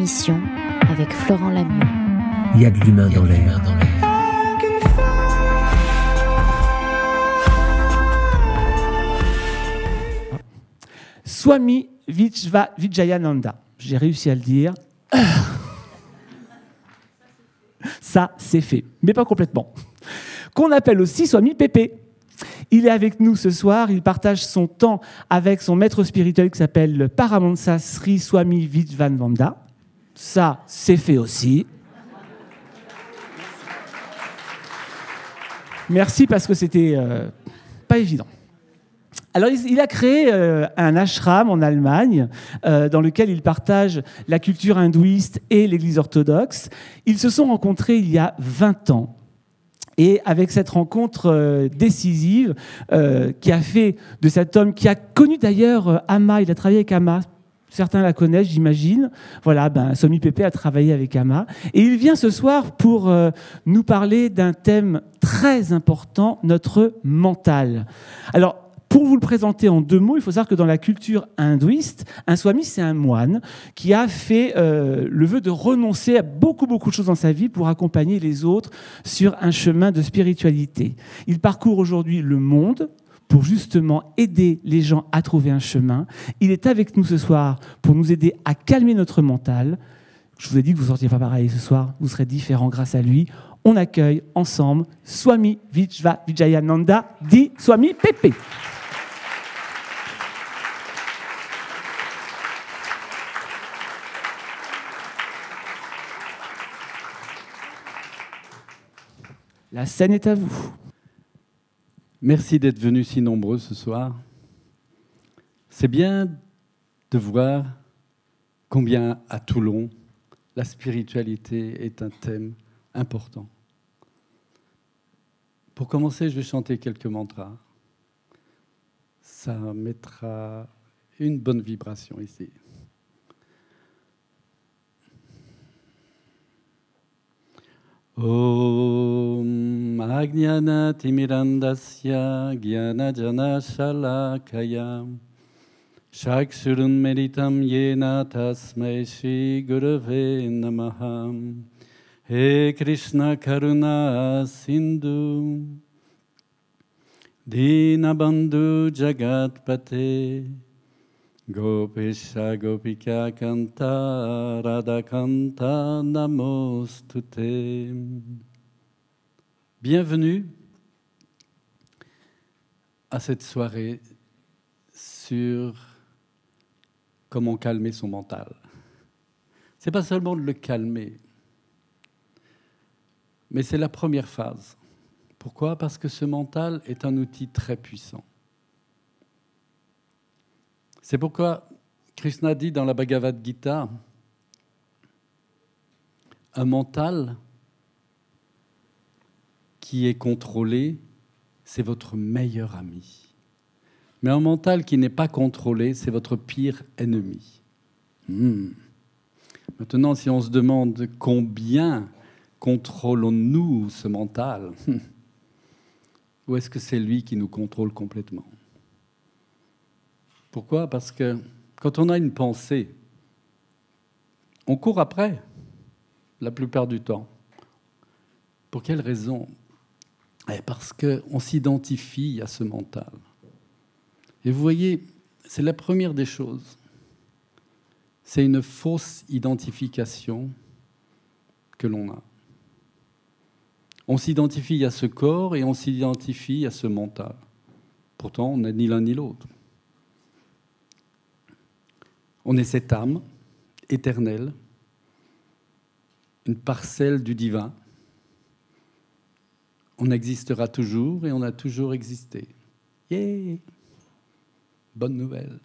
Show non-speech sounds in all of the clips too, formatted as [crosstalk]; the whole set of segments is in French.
émission avec Florent Lamieux. Il y a de l'humain dans l'air. Swami Vijva Vijayananda. J'ai réussi à le dire. [laughs] Ça, c'est fait, mais pas complètement. Qu'on appelle aussi Swami Pépé. Il est avec nous ce soir, il partage son temps avec son maître spirituel qui s'appelle Paramahansa Sri Swami Vijvananda. Ça, c'est fait aussi. Merci parce que c'était euh, pas évident. Alors, il a créé euh, un ashram en Allemagne euh, dans lequel il partage la culture hindouiste et l'Église orthodoxe. Ils se sont rencontrés il y a 20 ans. Et avec cette rencontre décisive qui a fait de cet homme, qui a connu d'ailleurs Ama, il a travaillé avec Ama, certains la connaissent, j'imagine. Voilà, ben, Somi Pépé a travaillé avec Ama. Et il vient ce soir pour nous parler d'un thème très important, notre mental. Alors, pour vous le présenter en deux mots, il faut savoir que dans la culture hindouiste, un swami, c'est un moine qui a fait euh, le vœu de renoncer à beaucoup, beaucoup de choses dans sa vie pour accompagner les autres sur un chemin de spiritualité. Il parcourt aujourd'hui le monde pour justement aider les gens à trouver un chemin. Il est avec nous ce soir pour nous aider à calmer notre mental. Je vous ai dit que vous ne sortiez pas pareil ce soir, vous serez différents grâce à lui. On accueille ensemble Swami Vijva Vijayananda, dit Swami Pepe. La scène est à vous. Merci d'être venus si nombreux ce soir. C'est bien de voir combien à Toulon, la spiritualité est un thème important. Pour commencer, je vais chanter quelques mantras. Ça mettra une bonne vibration ici. ॐ आज्ञानतिमिरन्दस्य ज्ञानजनशलाकयां साक्षुरुन्मिलितं येन तस्मै श्रीगुरवे नमः हे कृष्णकरुणा सिन्धु दीनबन्धु जगत्पते Gopisha Gopika. Bienvenue à cette soirée sur comment calmer son mental. C'est pas seulement de le calmer, mais c'est la première phase. Pourquoi? Parce que ce mental est un outil très puissant. C'est pourquoi Krishna dit dans la Bhagavad Gita, un mental qui est contrôlé, c'est votre meilleur ami. Mais un mental qui n'est pas contrôlé, c'est votre pire ennemi. Hmm. Maintenant, si on se demande combien contrôlons-nous ce mental, [laughs] ou est-ce que c'est lui qui nous contrôle complètement? Pourquoi? Parce que quand on a une pensée, on court après, la plupart du temps. Pour quelle raison? Eh, Parce qu'on s'identifie à ce mental. Et vous voyez, c'est la première des choses. C'est une fausse identification que l'on a. On s'identifie à ce corps et on s'identifie à ce mental. Pourtant, on n'est ni l'un ni l'autre. On est cette âme éternelle, une parcelle du divin. On existera toujours et on a toujours existé. Yeah Bonne nouvelle.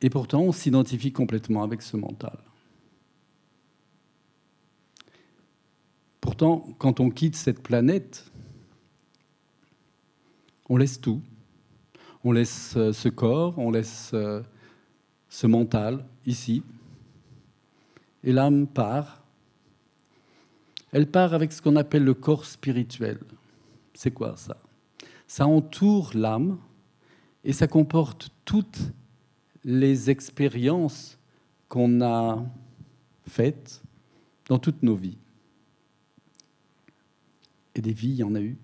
Et pourtant, on s'identifie complètement avec ce mental. Pourtant, quand on quitte cette planète, on laisse tout. On laisse euh, ce corps, on laisse euh, ce mental ici. Et l'âme part. Elle part avec ce qu'on appelle le corps spirituel. C'est quoi ça? Ça entoure l'âme et ça comporte toutes les expériences qu'on a faites dans toutes nos vies. Et des vies, il y en a eu.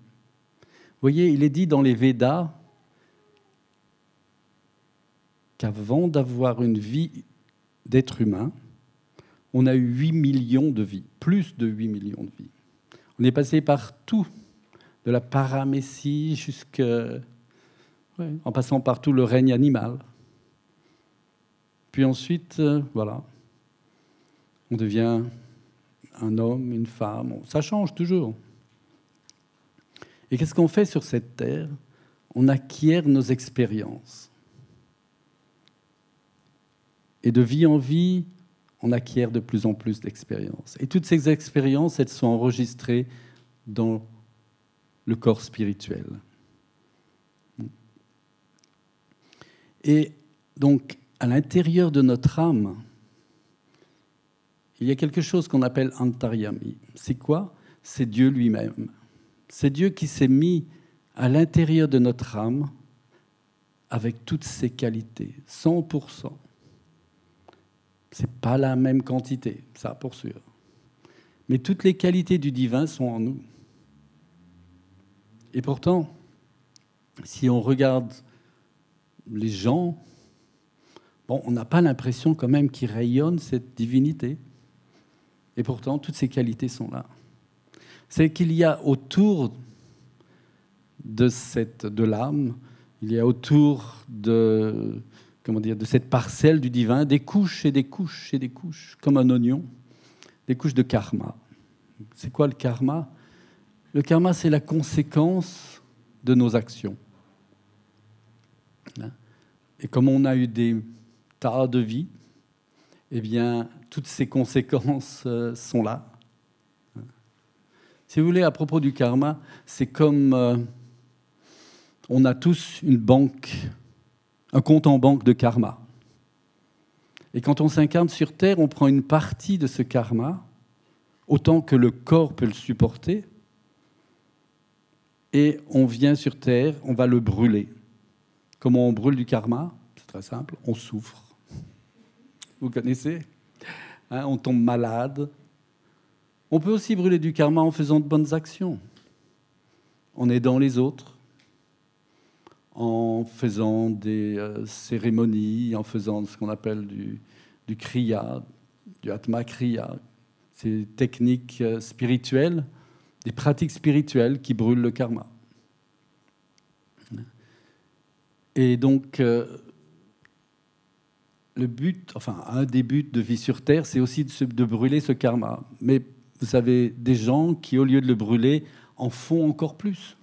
Vous voyez, il est dit dans les Védas qu'avant d'avoir une vie d'être humain, on a eu 8 millions de vies, plus de 8 millions de vies. On est passé par tout, de la paramécie jusqu'en en passant par tout le règne animal. Puis ensuite, euh, voilà, on devient un homme, une femme, ça change toujours. Et qu'est-ce qu'on fait sur cette terre? On acquiert nos expériences. Et de vie en vie, on acquiert de plus en plus d'expériences. Et toutes ces expériences, elles sont enregistrées dans le corps spirituel. Et donc, à l'intérieur de notre âme, il y a quelque chose qu'on appelle antaryami. C'est quoi? C'est Dieu lui-même. C'est Dieu qui s'est mis à l'intérieur de notre âme avec toutes ses qualités, 100%. Ce n'est pas la même quantité, ça pour sûr. Mais toutes les qualités du divin sont en nous. Et pourtant, si on regarde les gens, on n'a pas l'impression quand même qu'ils rayonnent cette divinité. Et pourtant, toutes ces qualités sont là. C'est qu'il y a autour de, de l'âme, il y a autour de, comment dire, de cette parcelle du divin des couches et des couches et des couches, comme un oignon, des couches de karma. C'est quoi le karma? Le karma, c'est la conséquence de nos actions. Et comme on a eu des tas de vies, eh bien, toutes ces conséquences euh, sont là. Si vous voulez, à propos du karma, c'est comme euh, on a tous une banque, un compte en banque de karma. Et quand on s'incarne sur Terre, on prend une partie de ce karma, autant que le corps peut le supporter, et on vient sur Terre, on va le brûler. Comment on brûle du karma? C'est très simple, on souffre. Vous connaissez? Hein, on tombe malade. On peut aussi brûler du karma en faisant de bonnes actions, en aidant les autres, en faisant des euh, cérémonies, en faisant ce qu'on appelle du, kriya, du atma kriya, ces techniques euh, spirituelles, des pratiques spirituelles qui brûlent le karma. Et donc, euh, le but, enfin un des buts de vie sur Terre, c'est aussi de, brûler ce karma. Mais vous savez, des gens qui, au lieu de le brûler, en font encore plus.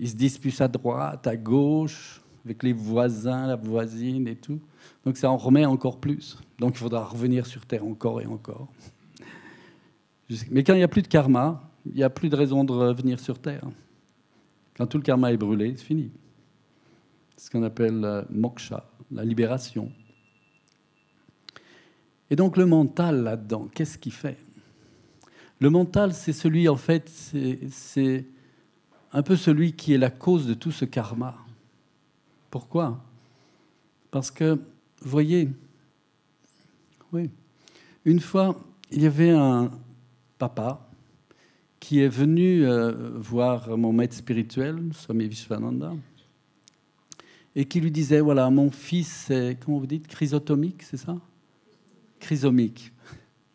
Ils se disputent à droite, à gauche, avec les voisins, la voisine et tout. Donc ça en remet encore plus. Donc il faudra revenir sur Terre encore et encore. Mais quand il n'y a plus de karma, il n'y a plus de raison de revenir sur Terre. Quand tout le karma est brûlé, c'est fini. C'est ce qu'on appelle moksha, la libération. Et donc le mental là-dedans, qu'est-ce qu'il fait? Le mental, c'est celui, en fait, c'est un peu celui qui est la cause de tout ce karma. Pourquoi? Parce que, voyez, oui, une fois, il y avait un papa qui est venu euh, voir mon maître spirituel, Swami Vishwananda, et qui lui disait, voilà, mon fils est, comment vous dites, chrysotomique, c'est ça? Chrysomique.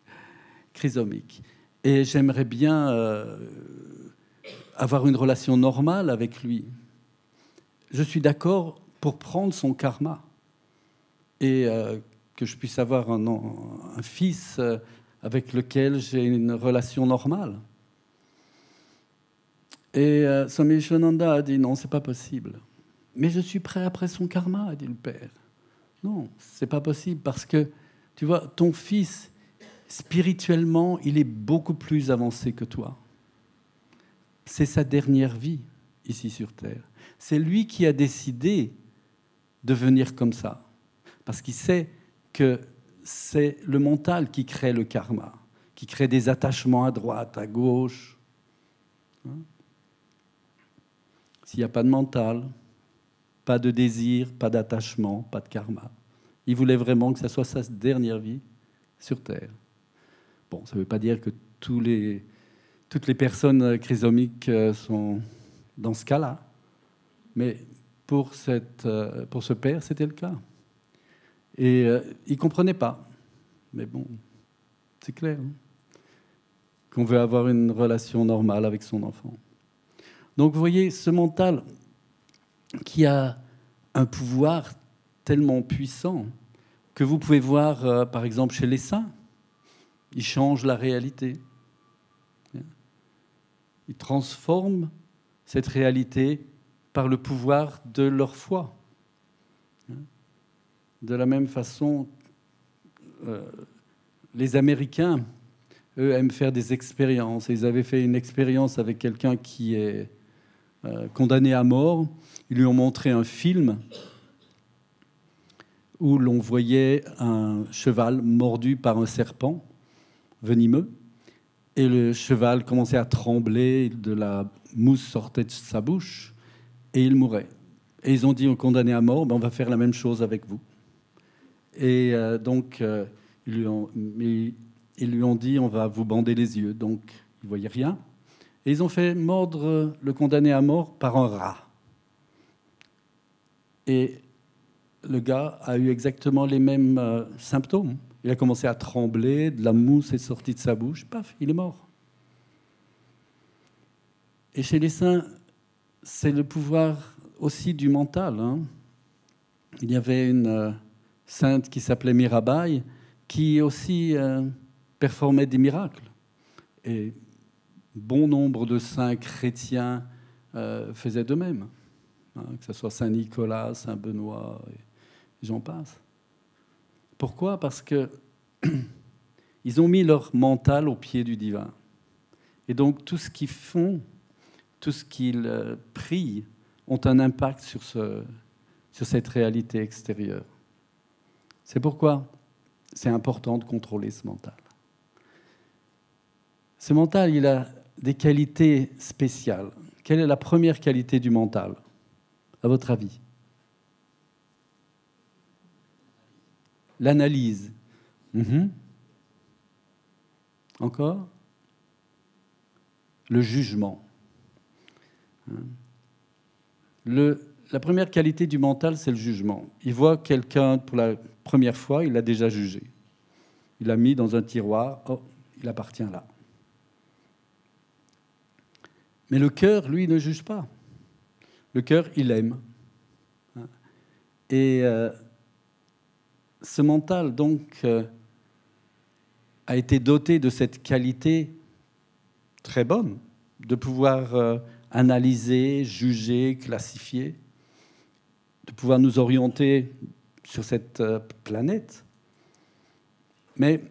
[laughs] chrysomique. Et j'aimerais bien euh, avoir une relation normale avec lui. Je suis d'accord pour prendre son karma et euh, que je puisse avoir un, fils euh, avec lequel j'ai une relation normale. Et Swami Shananda a dit non, c'est pas possible. Mais je suis prêt après son karma, a dit le père. Non, c'est pas possible parce que tu vois, ton fils, spirituellement, il est beaucoup plus avancé que toi. C'est sa dernière vie ici sur Terre. C'est lui qui a décidé de venir comme ça. Parce qu'il sait que c'est le mental qui crée le karma, qui crée des attachements à droite, à gauche. Hein? S'il n'y a pas de mental, pas de désir, pas d'attachement, pas de karma. Il voulait vraiment que ça soit sa dernière vie sur Terre. Bon, ça ne veut pas dire que tous les, toutes les personnes chrysomiques euh, sont dans ce cas-là, mais euh, pour ce père, c'était le cas. Et euh, il ne comprenait pas. Mais bon, c'est clair hein, qu'on veut avoir une relation normale avec son enfant. Donc vous voyez, ce mental qui a un pouvoir tellement puissant que vous pouvez voir, euh, par exemple, chez les saints, il change la réalité. Il transforme cette réalité par le pouvoir de leur foi. De la même façon, euh, les Américains, eux, aiment faire des expériences. Ils avaient fait une expérience avec quelqu'un qui est euh, condamné à mort. Ils lui ont montré un film où l'on voyait un cheval mordu par un serpent venimeux. Et le cheval commençait à trembler, de la mousse sortait de sa bouche, et il mourait. Et ils ont dit au condamné à mort, ben, on va faire la même chose avec vous. Et euh, donc, euh, ils, lui ont, dit, on va vous bander les yeux. Donc, ils ne voyaient rien. Et ils ont fait mordre le condamné à mort par un rat. Et le gars a eu exactement les mêmes euh, symptômes. Il a commencé à trembler, de la mousse est sortie de sa bouche, paf, il est mort. Et chez les saints, c'est le pouvoir aussi du mental. Hein. Il y avait une euh, sainte qui s'appelait Mirabai, qui aussi euh, performait des miracles. Et bon nombre de saints chrétiens faisaient de même, hein, que ce soit Saint Nicolas, Saint Benoît. Et j'en passe. Pourquoi? Parce que [clears throat] ils ont mis leur mental au pied du divin. Et donc tout ce qu'ils font, tout ce qu'ils euh, prient, ont un impact sur, sur cette réalité extérieure. C'est pourquoi c'est important de contrôler ce mental. Ce mental, il a des qualités spéciales. Quelle est la première qualité du mental, à votre avis? L'analyse. Mhm. Encore Le jugement. Hein? La première qualité du mental, c'est le jugement. Il voit quelqu'un pour la première fois, il l'a déjà jugé. Il l'a mis dans un tiroir, oh, il appartient là. Mais le cœur, lui, ne juge pas. Le cœur, il aime. Hein? Et euh, ce mental, donc, euh, a été doté de cette qualité très bonne de pouvoir euh, analyser, juger, classifier, de pouvoir nous orienter sur cette euh, planète. Mais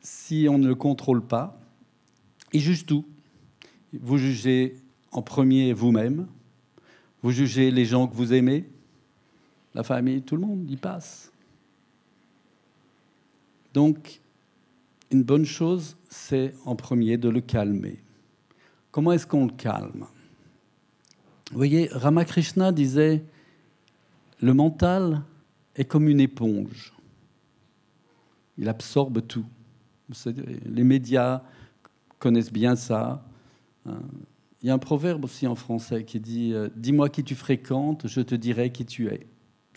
si on ne le contrôle pas, il juge tout. Vous jugez en premier vous-même, vous jugez les gens que vous aimez, la famille, tout le monde y passe. Donc, une bonne chose, c'est en premier de le calmer. Comment est-ce qu'on le calme? Vous voyez, Ramakrishna disait, le mental est comme une éponge. Il absorbe tout. Les médias connaissent bien ça. Hein. Il y a un proverbe aussi en français qui dit euh, Dis-moi qui tu fréquentes, je te dirai qui tu es.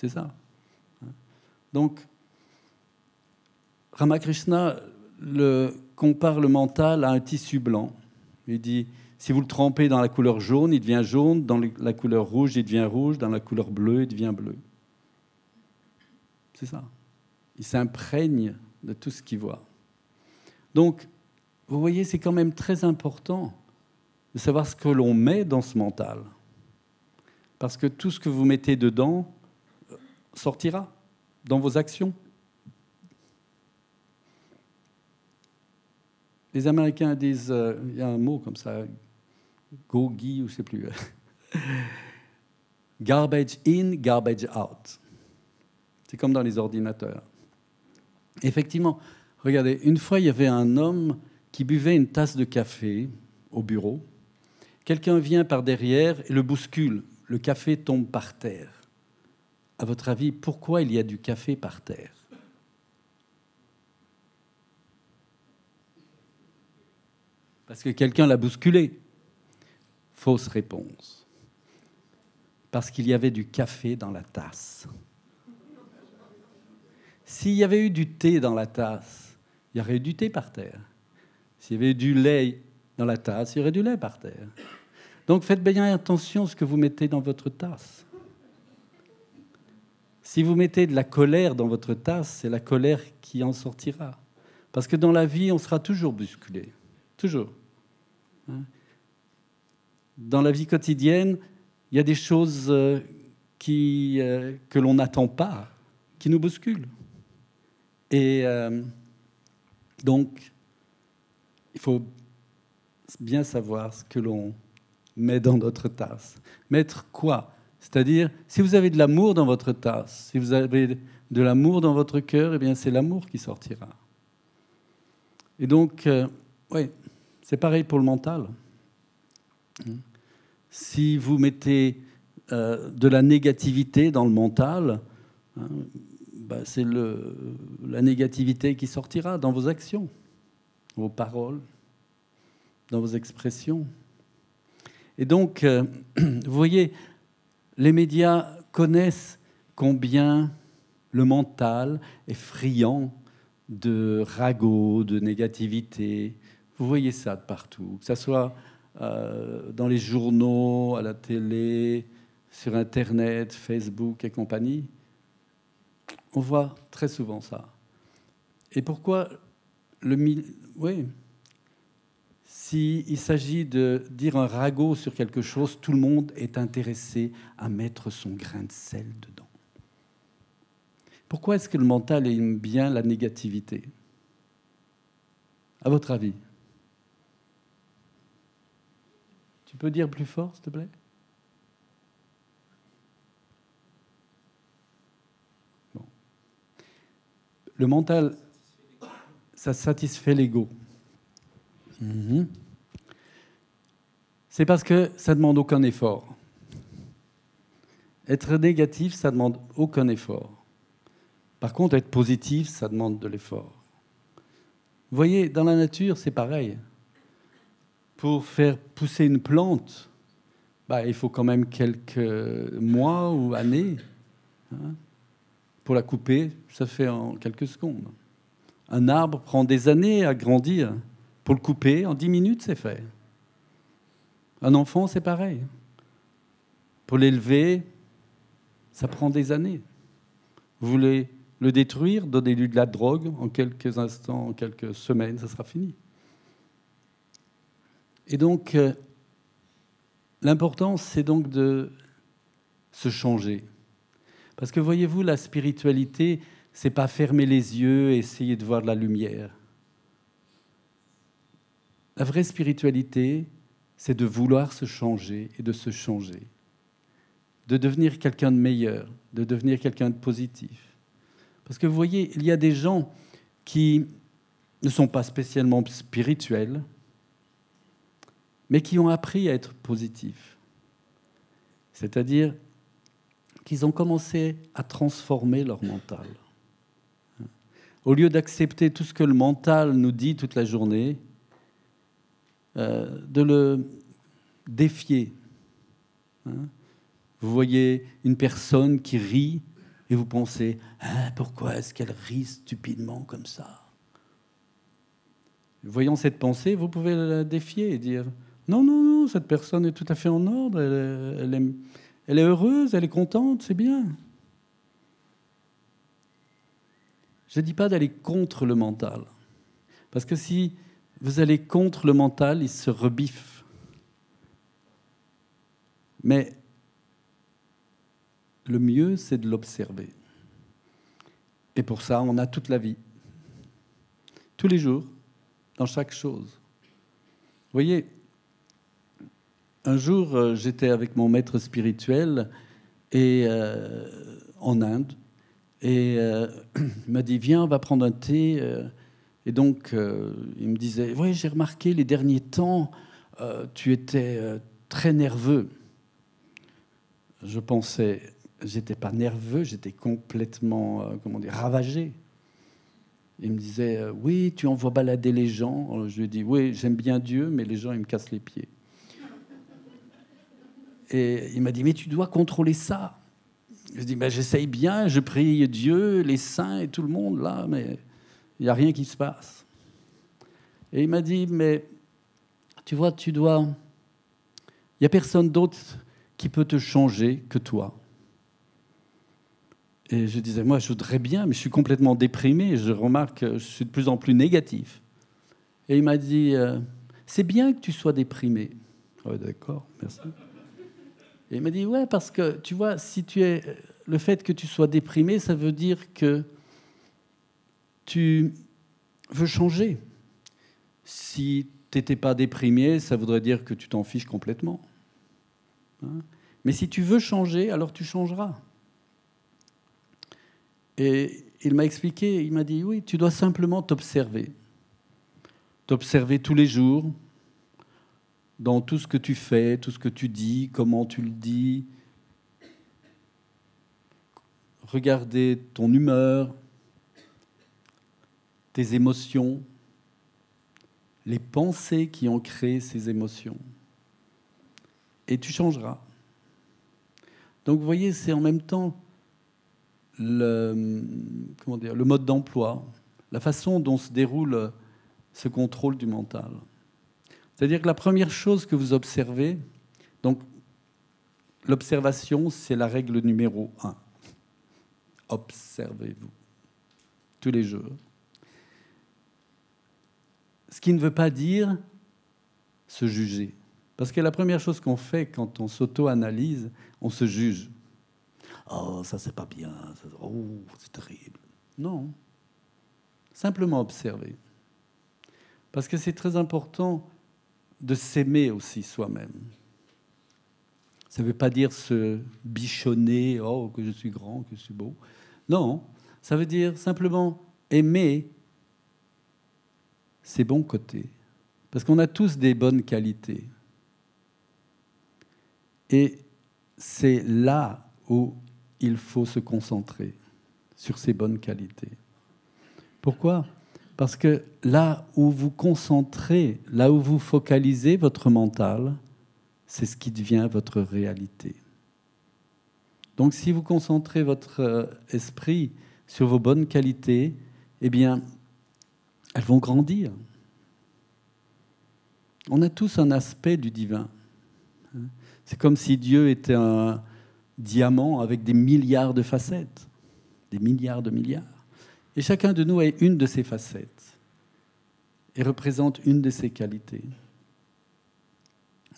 C'est ça. Donc, Ramakrishna compare le mental à un tissu blanc. Il dit, si vous le trempez dans la couleur jaune, il devient jaune, dans la couleur rouge, il devient rouge, dans la couleur bleue, il devient bleu. C'est ça. Il s'imprègne de tout ce qu'il voit. Donc, vous voyez, c'est quand même très important de savoir ce que l'on met dans ce mental. Parce que tout ce que vous mettez dedans sortira dans vos actions. Les Américains disent, euh, il y a un mot comme ça, gogi ou je sais plus. [laughs] garbage in, garbage out. C'est comme dans les ordinateurs. Effectivement, regardez, une fois il y avait un homme qui buvait une tasse de café au bureau. Quelqu'un vient par derrière et le bouscule. Le café tombe par terre. À votre avis, pourquoi il y a du café par terre? Parce que quelqu'un l'a bousculé. Fausse réponse. Parce qu'il y avait du café dans la tasse. S'il y avait eu du thé dans la tasse, il y aurait eu du thé par terre. S'il y avait eu du lait dans la tasse, il y aurait du lait par terre. Donc faites bien attention à ce que vous mettez dans votre tasse. Si vous mettez de la colère dans votre tasse, c'est la colère qui en sortira. Parce que dans la vie, on sera toujours bousculé. Toujours. Hein? Dans la vie quotidienne, il y a des choses euh, euh, que l'on n'attend pas, qui nous bousculent. Et euh, donc, il faut bien savoir ce que l'on met dans notre tasse. Mettre quoi? C'est-à-dire, si vous avez de l'amour dans votre tasse, si vous avez de l'amour dans votre cœur, eh bien, c'est l'amour qui sortira. Et donc, oui, c'est pareil pour le mental. Si vous mettez euh, de la négativité dans le mental, hein, bah, c'est la négativité qui sortira dans vos actions, vos paroles, dans vos expressions. Et donc, euh, [clears throat] vous voyez, les médias connaissent combien le mental est friand de ragots, de négativité, vous voyez ça de partout, que ce soit euh, dans les journaux, à la télé, sur Internet, Facebook et compagnie. On voit très souvent ça. Et pourquoi le oui s'il s'agit de dire un ragot sur quelque chose, tout le monde est intéressé à mettre son grain de sel dedans. Pourquoi est-ce que le mental aime bien la négativité? À votre avis? Tu peux dire plus fort, s'il te plaît? Le mental, ça satisfait l'ego. Mhm. C'est parce que ça demande aucun effort. Être négatif, ça demande aucun effort. Par contre, être positif, ça demande de l'effort. Vous voyez, dans la nature, c'est pareil pour faire pousser une plante, bah, il faut quand même quelques mois ou années. Hein. Pour la couper, ça fait en quelques secondes. Un arbre prend des années à grandir. Pour le couper, en dix minutes, c'est fait. Un enfant, c'est pareil. Pour l'élever, ça prend des années. Vous voulez le détruire, donnez-lui de la drogue, en quelques instants, en quelques semaines, ça sera fini. Et donc, euh, l'important, c'est donc de se changer. Parce que voyez-vous, la spiritualité, c'est pas fermer les yeux et essayer de voir de la lumière. La vraie spiritualité, c'est de vouloir se changer et de se changer, de devenir quelqu'un de meilleur, de devenir quelqu'un de positif. Parce que vous voyez, il y a des gens qui ne sont pas spécialement spirituels, mais qui ont appris à être positifs. C'est-à-dire qu'ils ont commencé à transformer leur mental. Au lieu d'accepter tout ce que le mental nous dit toute la journée, euh, de le défier. Hein. Vous voyez une personne qui rit et vous pensez hein, pourquoi est-ce qu'elle rit stupidement comme ça? Voyant cette pensée, vous pouvez la défier et dire non, non, non, cette personne est tout à fait en ordre, elle, elle est heureuse, elle est contente, c'est bien. Je ne dis pas d'aller contre le mental, parce que si vous allez contre le mental, il se rebiffe. Mais le mieux, c'est de l'observer. Et pour ça, on a toute la vie. Tous les jours, dans chaque chose. Vous voyez, un jour, euh, j'étais avec mon maître spirituel et, euh, en Inde. Et euh, [clears throat] il m'a dit, viens, on va prendre un thé. Et donc, il me disait, oui, j'ai remarqué les derniers temps, tu étais très nerveux. Je pensais, j'étais pas nerveux, j'étais complètement, euh, comment dire, ravagé. Il me disait, euh, oui, tu envoies balader les gens. Je lui ai dit, oui, j'aime bien Dieu, mais les gens, ils me cassent les pieds. Et il m'a dit, mais tu dois contrôler ça. Je dis, ben, j'essaye bien, je prie Dieu, les saints et tout le monde là, mais il n'y a rien qui se passe. Et il m'a dit, mais tu vois, tu dois... Il n'y a personne d'autre qui peut te changer que toi. Et je disais, moi, je voudrais bien, mais je suis complètement déprimé. Je remarque que je suis de plus en plus négatif. Et il m'a dit, euh, c'est bien que tu sois déprimé. Ouais, d'accord, merci. Et il m'a dit, ouais, parce que tu vois, si tu es. Le fait que tu sois déprimé, ça veut dire que tu veux changer. Si tu n'étais pas déprimé, ça voudrait dire que tu t'en fiches complètement. Hein? Mais si tu veux changer, alors tu changeras. Et il m'a expliqué, il m'a dit, oui, tu dois simplement t'observer. T'observer tous les jours, dans tout ce que tu fais, tout ce que tu dis, comment tu le dis. Regarder ton humeur, tes émotions, les pensées qui ont créé ces émotions. Et tu changeras. Donc vous voyez, c'est en même temps le, comment dire, le mode d'emploi, la façon dont se déroule ce contrôle du mental. C'est-à-dire que la première chose que vous observez, donc l'observation, c'est la règle numéro un. Observez-vous tous les jours. Ce qui ne veut pas dire se juger. Parce que la première chose qu'on fait quand on s'auto-analyse, on se juge. Oh, ça c'est pas bien, oh, c'est terrible. Non. Simplement observer. Parce que c'est très important de s'aimer aussi soi-même. Ça ne veut pas dire se bichonner, oh, que je suis grand, que je suis beau. Non, ça veut dire simplement aimer ses bons côtés. Parce qu'on a tous des bonnes qualités. Et c'est là où il faut se concentrer, sur ces bonnes qualités. Pourquoi? Parce que là où vous concentrez, là où vous focalisez votre mental, c'est ce qui devient votre réalité. Donc si vous concentrez votre euh, esprit sur vos bonnes qualités, eh bien, elles vont grandir. On a tous un aspect du divin. C'est comme si Dieu était un diamant avec des milliards de facettes, des milliards de milliards. Et chacun de nous a une de ses facettes et représente une de ses qualités.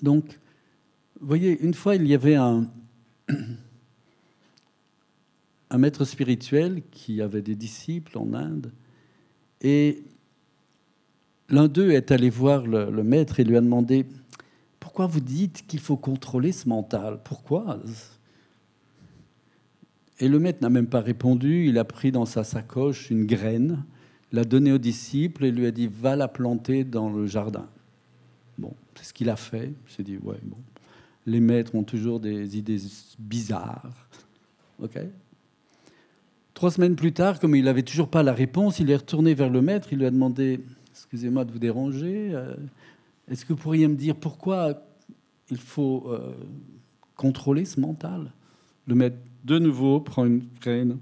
Donc, vous voyez, une fois, il y avait un, un maître spirituel qui avait des disciples en Inde, et l'un d'eux est allé voir le, maître et lui a demandé, pourquoi vous dites qu'il faut contrôler ce mental? Pourquoi? Et le maître n'a même pas répondu. Il a pris dans sa sacoche une graine, l'a donnée au disciple et lui a dit Va la planter dans le jardin. Bon, c'est ce qu'il a fait. Il s'est dit Ouais, bon. Les maîtres ont toujours des idées bizarres. OK Trois semaines plus tard, comme il n'avait toujours pas la réponse, il est retourné vers le maître. Il lui a demandé Excusez-moi de vous déranger. Euh, est-ce que vous pourriez me dire pourquoi il faut euh, contrôler ce mental? Le maître de nouveau, prend une graine,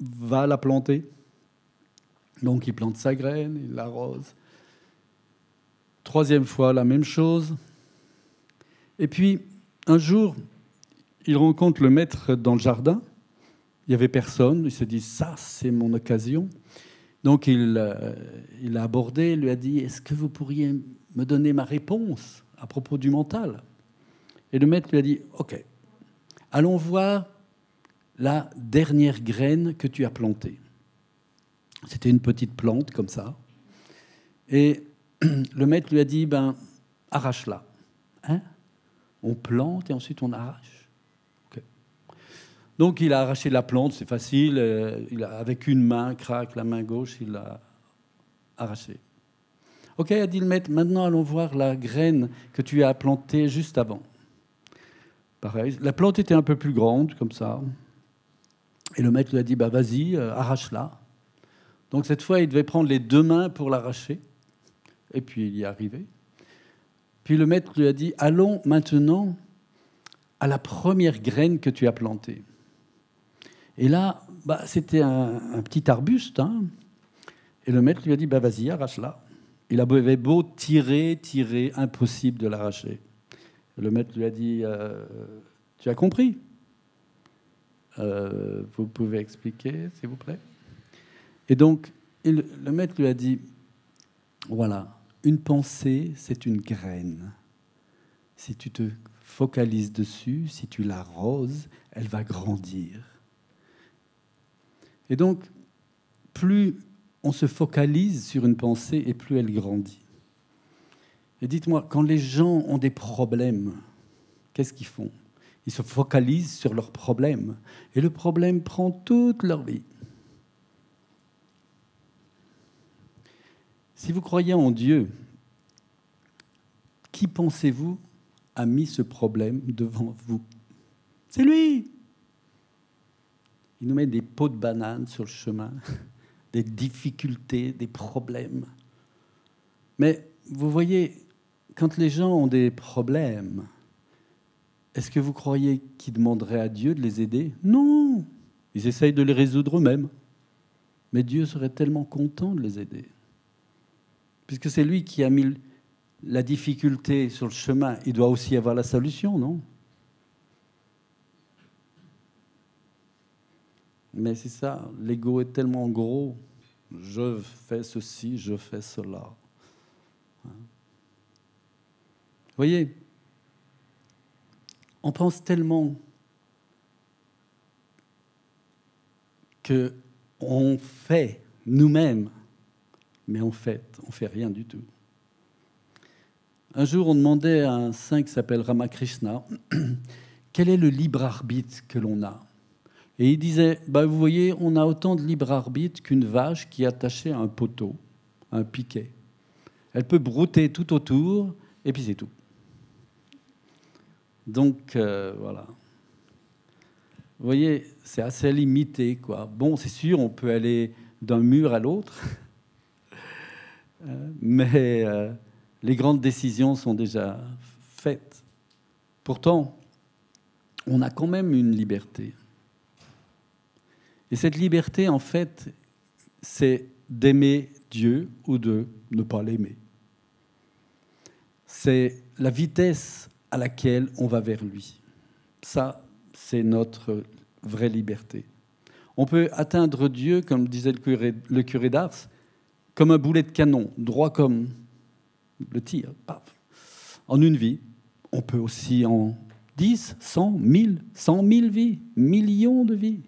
va la planter. Donc il plante sa graine, il l'arrose. Troisième fois, la même chose. Et puis, un jour, il rencontre le maître dans le jardin. Il n'y avait personne. Il se dit, ça, c'est mon occasion. Donc il, euh, il a abordé, lui a dit, est-ce que vous pourriez me donner ma réponse à propos du mental? Et le maître lui a dit, OK, Allons voir la dernière graine que tu as plantée. C'était une petite plante comme ça. Et [clears throat] le maître lui a dit, ben, arrache-la. Hein on plante et ensuite on arrache. Donc il a arraché la plante, c'est facile. Euh, il a, avec une main, craque la main gauche, il l'a arrachée. Ok, a dit le maître, maintenant allons voir la graine que tu as plantée juste avant. Pareil. La plante était un peu plus grande, comme ça. Et le maître lui a dit bah, Vas-y, euh, arrache-la. Donc cette fois, il devait prendre les deux mains pour l'arracher. Et puis il y est arrivé. Puis le maître lui a dit Allons maintenant à la première graine que tu as plantée. Et là, bah, c'était un, petit arbuste. Hein. Et le maître lui a dit bah, Vas-y, arrache-la. Il avait beau tirer, tirer, impossible de l'arracher. Le maître lui a dit euh, Tu as compris? Euh, Vous pouvez expliquer, s'il vous plaît? Et donc, le maître lui a dit Voilà, une pensée, c'est une graine. Si tu te focalises dessus, si tu l'arroses, elle va grandir. Et donc, plus on se focalise sur une pensée et plus elle grandit. Et dites-moi, quand les gens ont des problèmes, qu'est-ce qu'ils font? Ils se focalisent sur leurs problèmes. Et le problème prend toute leur vie. Si vous croyez en Dieu, qui pensez-vous a mis ce problème devant vous? C'est lui Il nous met des pots de bananes sur le chemin, [laughs] des difficultés, des problèmes. Mais vous voyez, quand les gens ont des problèmes, est-ce que vous croyez qu'ils demanderaient à Dieu de les aider? Non Ils essayent de les résoudre eux-mêmes. Mais Dieu serait tellement content de les aider. Puisque c'est lui qui a mis la difficulté sur le chemin, il doit aussi avoir la solution, non? Mais c'est ça, l'ego est tellement gros. Je fais ceci, je fais cela. Hein? Voyez, on pense tellement que on fait nous-mêmes, mais en fait, on fait rien du tout. Un jour, on demandait à un saint qui s'appelle Ramakrishna [clears throat] quel est le libre arbitre que l'on a? Et il disait bah, Vous voyez, on a autant de libre arbitre qu'une vache qui est attachée à un poteau, à un piquet. Elle peut brouter tout autour, et puis c'est tout. Donc euh, voilà. Vous voyez, c'est assez limité. Quoi. Bon, c'est sûr, on peut aller d'un mur à l'autre, [laughs] euh, mais euh, les grandes décisions sont déjà faites. Pourtant, on a quand même une liberté. Et cette liberté, en fait, c'est d'aimer Dieu ou de ne pas l'aimer. C'est la vitesse à laquelle on va vers lui. Ça, c'est notre vraie liberté. On peut atteindre Dieu, comme disait le curé, le d'Ars, comme un boulet de canon, droit comme le tir, paf, en une vie. On peut aussi en 10, 100, 1000, 100 000 vies, millions de vies,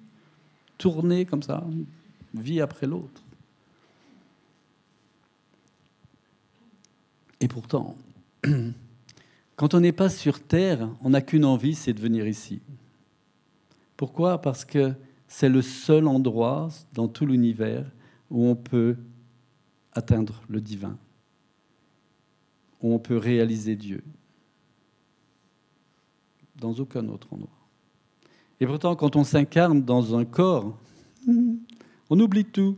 tourner comme ça, vie après l'autre. Et pourtant, [clears throat] Quand on n'est pas sur Terre, on n'a qu'une envie, c'est de venir ici. Pourquoi? Parce que c'est le seul endroit dans tout l'univers où on peut atteindre le divin, où on peut réaliser Dieu. Dans aucun autre endroit. Et pourtant, quand on s'incarne dans un corps, on oublie tout.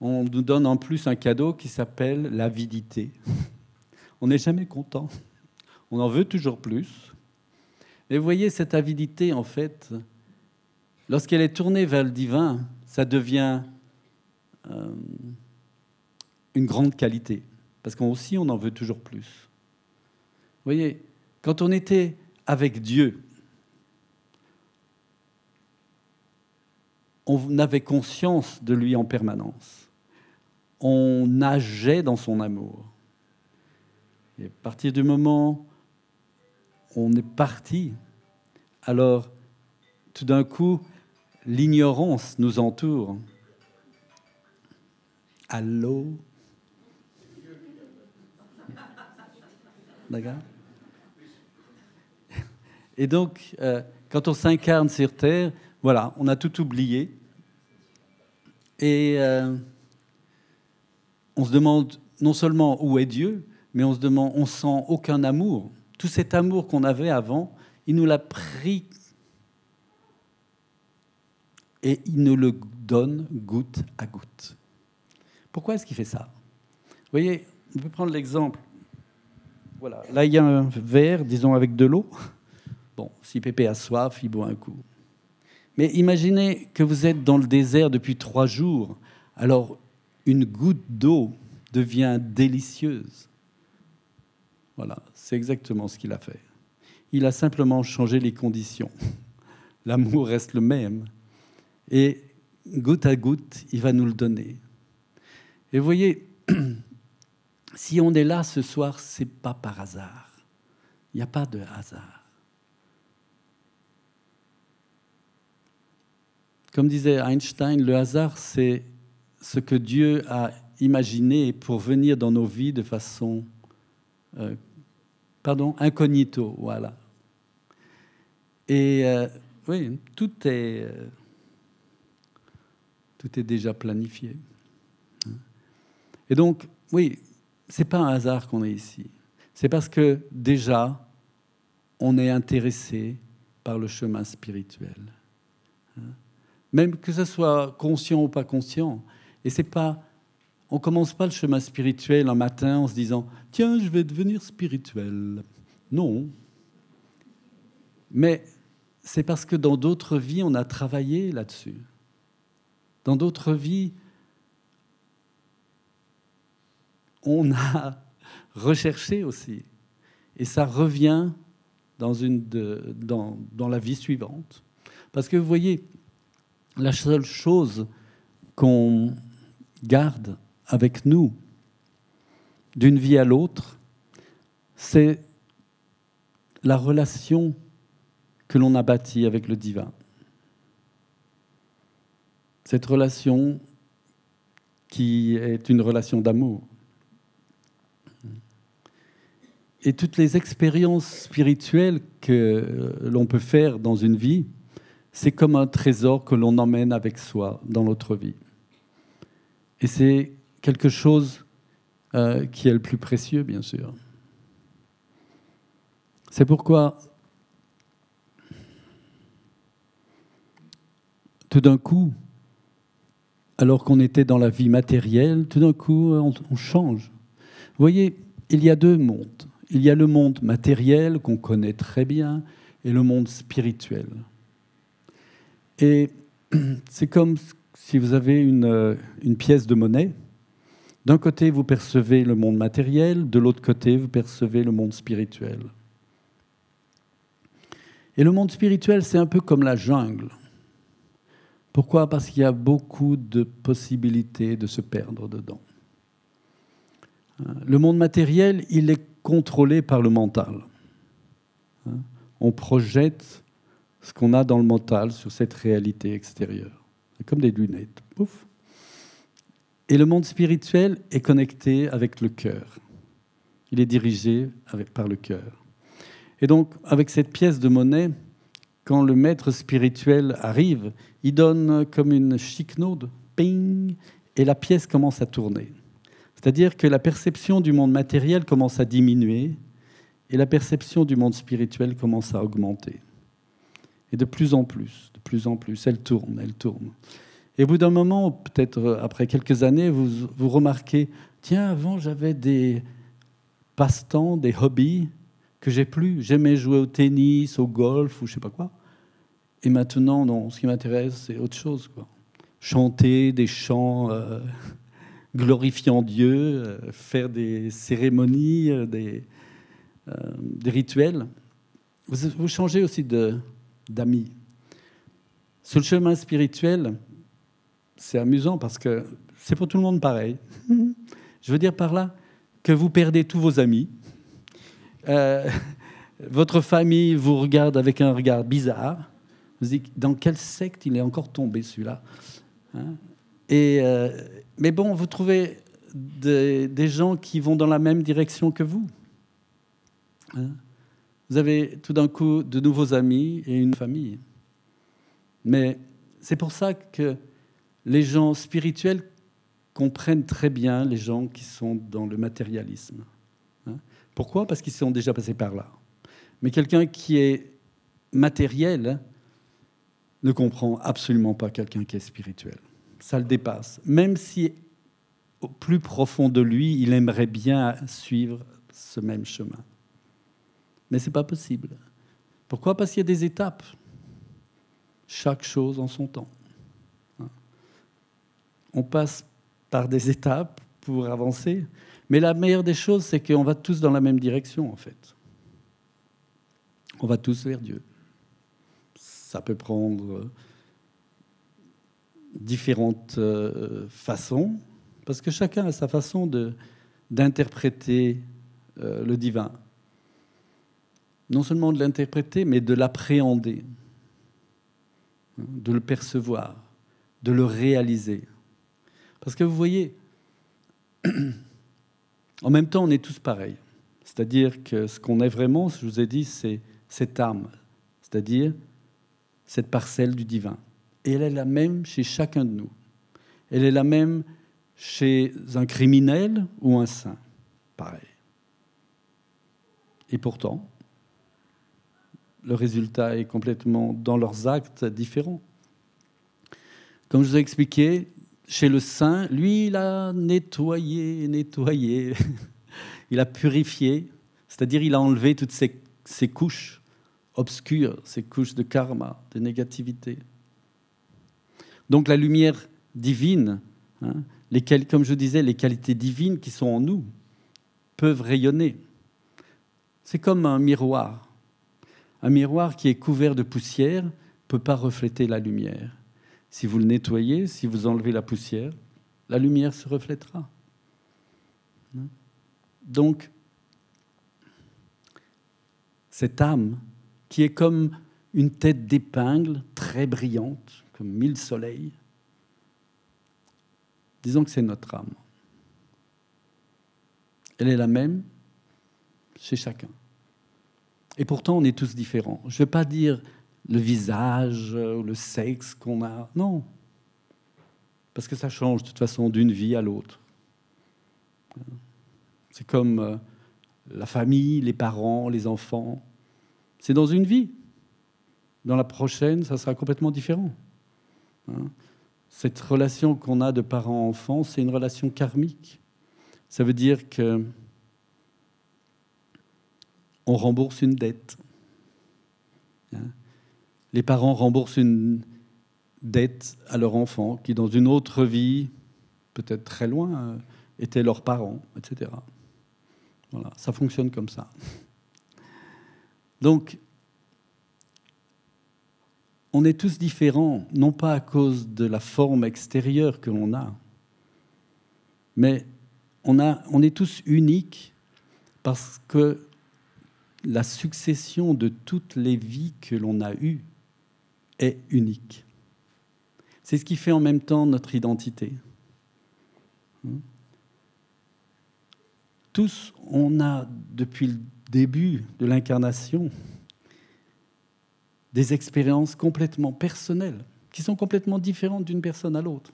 On nous donne en plus un cadeau qui s'appelle l'avidité on n'est jamais content. On en veut toujours plus. Et vous voyez, cette avidité, en fait, lorsqu'elle est tournée vers le divin, ça devient euh, une grande qualité. Parce qu'aussi, on en veut toujours plus. Vous voyez, quand on était avec Dieu, on avait conscience de lui en permanence. On nageait dans son amour. Et à partir du moment où on est parti, alors tout d'un coup, l'ignorance nous entoure. Allô? D'accord Et donc, euh, quand on s'incarne sur Terre, voilà, on a tout oublié. Et euh, on se demande non seulement où est Dieu, mais on se demande, on sent aucun amour. Tout cet amour qu'on avait avant, Il nous l'a pris et il nous le donne goutte à goutte. Pourquoi est-ce qu'il fait ça? Vous voyez, on peut prendre l'exemple. Voilà, là il y a un verre, disons avec de l'eau. Bon, si Pépé a soif, il boit un coup. Mais imaginez que vous êtes dans le désert depuis trois jours. Alors, une goutte d'eau devient délicieuse. Voilà, c'est exactement ce qu'il a fait. Il a simplement changé les conditions. [laughs] L'amour reste le même. Et goutte à goutte, il va nous le donner. Et vous voyez, [clears throat] si on est là ce soir, c'est pas par hasard. Il n'y a pas de hasard. Comme disait Einstein, le hasard, c'est ce que Dieu a imaginé pour venir dans nos vies de façon, euh, pardon, incognito, voilà. Et euh, oui, tout est, euh, tout est déjà planifié. Et donc, oui, c'est pas un hasard qu'on est ici. C'est parce que déjà, on est intéressé par le chemin spirituel même que ce soit conscient ou pas conscient. Et c'est pas, on commence pas le chemin spirituel un matin en se disant tiens, je vais devenir spirituel. Non. Mais c'est parce que dans d'autres vies, on a travaillé là-dessus. Dans d'autres vies, on a [laughs] recherché aussi. Et ça revient dans, une dans, dans la vie suivante. Parce que vous voyez, la seule chose qu'on garde avec nous d'une vie à l'autre, c'est la relation que l'on a bâtie avec le divin. Cette relation qui est une relation d'amour. Et toutes les expériences spirituelles que l'on peut faire dans une vie, c'est comme un trésor que l'on emmène avec soi dans notre vie. Et c'est quelque chose euh, qui est le plus précieux, bien sûr. C'est pourquoi, tout d'un coup, alors qu'on était dans la vie matérielle, tout d'un coup, on, on change. Vous voyez, il y a deux mondes. Il y a le monde matériel qu'on connaît très bien et le monde spirituel. Et [clears throat] c'est comme si vous avez euh, une, pièce de monnaie. D'un côté, vous percevez le monde matériel, de l'autre côté, vous percevez le monde spirituel. Et le monde spirituel, c'est un peu comme la jungle. Pourquoi? Parce qu'il y a beaucoup de possibilités de se perdre dedans. Le monde matériel, il est contrôlé par le mental. On projette ce qu'on a dans le mental sur cette réalité extérieure. C'est comme des lunettes. Pouf. Et le monde spirituel est connecté avec le cœur. Il est dirigé par le cœur. Et donc, avec cette pièce de monnaie, quand le maître spirituel arrive, il donne comme une chic-node, ping, et la pièce commence à tourner. C'est-à-dire que la perception du monde matériel commence à diminuer et la perception du monde spirituel commence à augmenter. De plus en plus, de plus en plus, elle tourne, elle tourne. Et au bout d'un moment, peut-être euh, après quelques années, vous, vous remarquez, tiens, avant j'avais des passe-temps, des hobbies que j'ai plus. J'aimais jouer au tennis, au golf ou je sais pas quoi. Et maintenant, non, ce qui m'intéresse, c'est autre chose. Quoi. Chanter des chants euh, [laughs] glorifiant Dieu, euh, faire des cérémonies, des, rituels. Vous changez aussi de, d'amis. Sur le chemin spirituel, c'est amusant parce que c'est pour tout le monde pareil. [laughs] Je veux dire par là que vous perdez tous vos amis. Euh, votre famille vous regarde avec un regard bizarre. Vous dites, dans quelle secte il est encore tombé celui-là hein? Euh, Mais bon, vous trouvez des, des, gens qui vont dans la même direction que vous. Hein? Vous avez tout d'un coup de nouveaux amis et une famille. Mais c'est pour ça que les gens spirituels comprennent très bien les gens qui sont dans le matérialisme. Hein? Pourquoi? Parce qu'ils sont déjà passés par là. Mais quelqu'un qui est matériel ne comprend absolument pas quelqu'un qui est spirituel. Ça le dépasse. Même si au plus profond de lui, il aimerait bien suivre ce même chemin. Mais ce n'est pas possible. Pourquoi? Parce qu'il y a des étapes. Chaque chose en son temps. On passe par des étapes pour avancer. Mais la meilleure des choses, c'est qu'on va tous dans la même direction, en fait. On va tous vers Dieu. Ça peut prendre différentes euh, façons, parce que chacun a sa façon d'interpréter euh, le divin. Non seulement de l'interpréter, mais de l'appréhender, de le percevoir, de le réaliser. Parce que vous voyez, [clears throat] en même temps, on est tous pareils. C'est-à-dire que ce qu'on est vraiment, je vous ai dit, c'est cette âme, c'est-à-dire cette parcelle du divin. Et elle est la même chez chacun de nous. Elle est la même chez un criminel ou un saint. Pareil. Et pourtant, le résultat est complètement dans leurs actes différents. Comme je vous ai expliqué, chez le saint, lui, il a nettoyé, nettoyé, [laughs] il a purifié, c'est-à-dire il a enlevé toutes ces, couches obscures, ces couches de karma, de négativité. Donc la lumière divine, hein, comme je disais, les qualités divines qui sont en nous peuvent rayonner. C'est comme un miroir. Un miroir qui est couvert de poussière ne peut pas refléter la lumière. Si vous le nettoyez, si vous enlevez la poussière, la lumière se reflètera. Donc, cette âme qui est comme une tête d'épingle très brillante, comme mille soleils, disons que c'est notre âme. Elle est la même chez chacun. Et pourtant, on est tous différents. Je ne vais pas dire le visage ou le sexe qu'on a. Non. Parce que ça change de toute façon d'une vie à l'autre. C'est comme euh, la famille, les parents, les enfants. C'est dans une vie. Dans la prochaine, ça sera complètement différent. Hein? Cette relation qu'on a de parents-enfants, c'est une relation karmique. Ça veut dire que on rembourse une dette. Hein? Les parents remboursent une dette à leur enfant qui, dans une autre vie, peut-être très loin, euh, étaient leurs parents, etc. Voilà, ça fonctionne comme ça. Donc, on est tous différents, non pas à cause de la forme extérieure que l'on a, mais on, a, on est tous uniques parce que la succession de toutes les vies que l'on a eues est unique. C'est ce qui fait en même temps notre identité. Hmm? Tous, on a, depuis le début de l'incarnation, des expériences complètement personnelles, qui sont complètement différentes d'une personne à l'autre.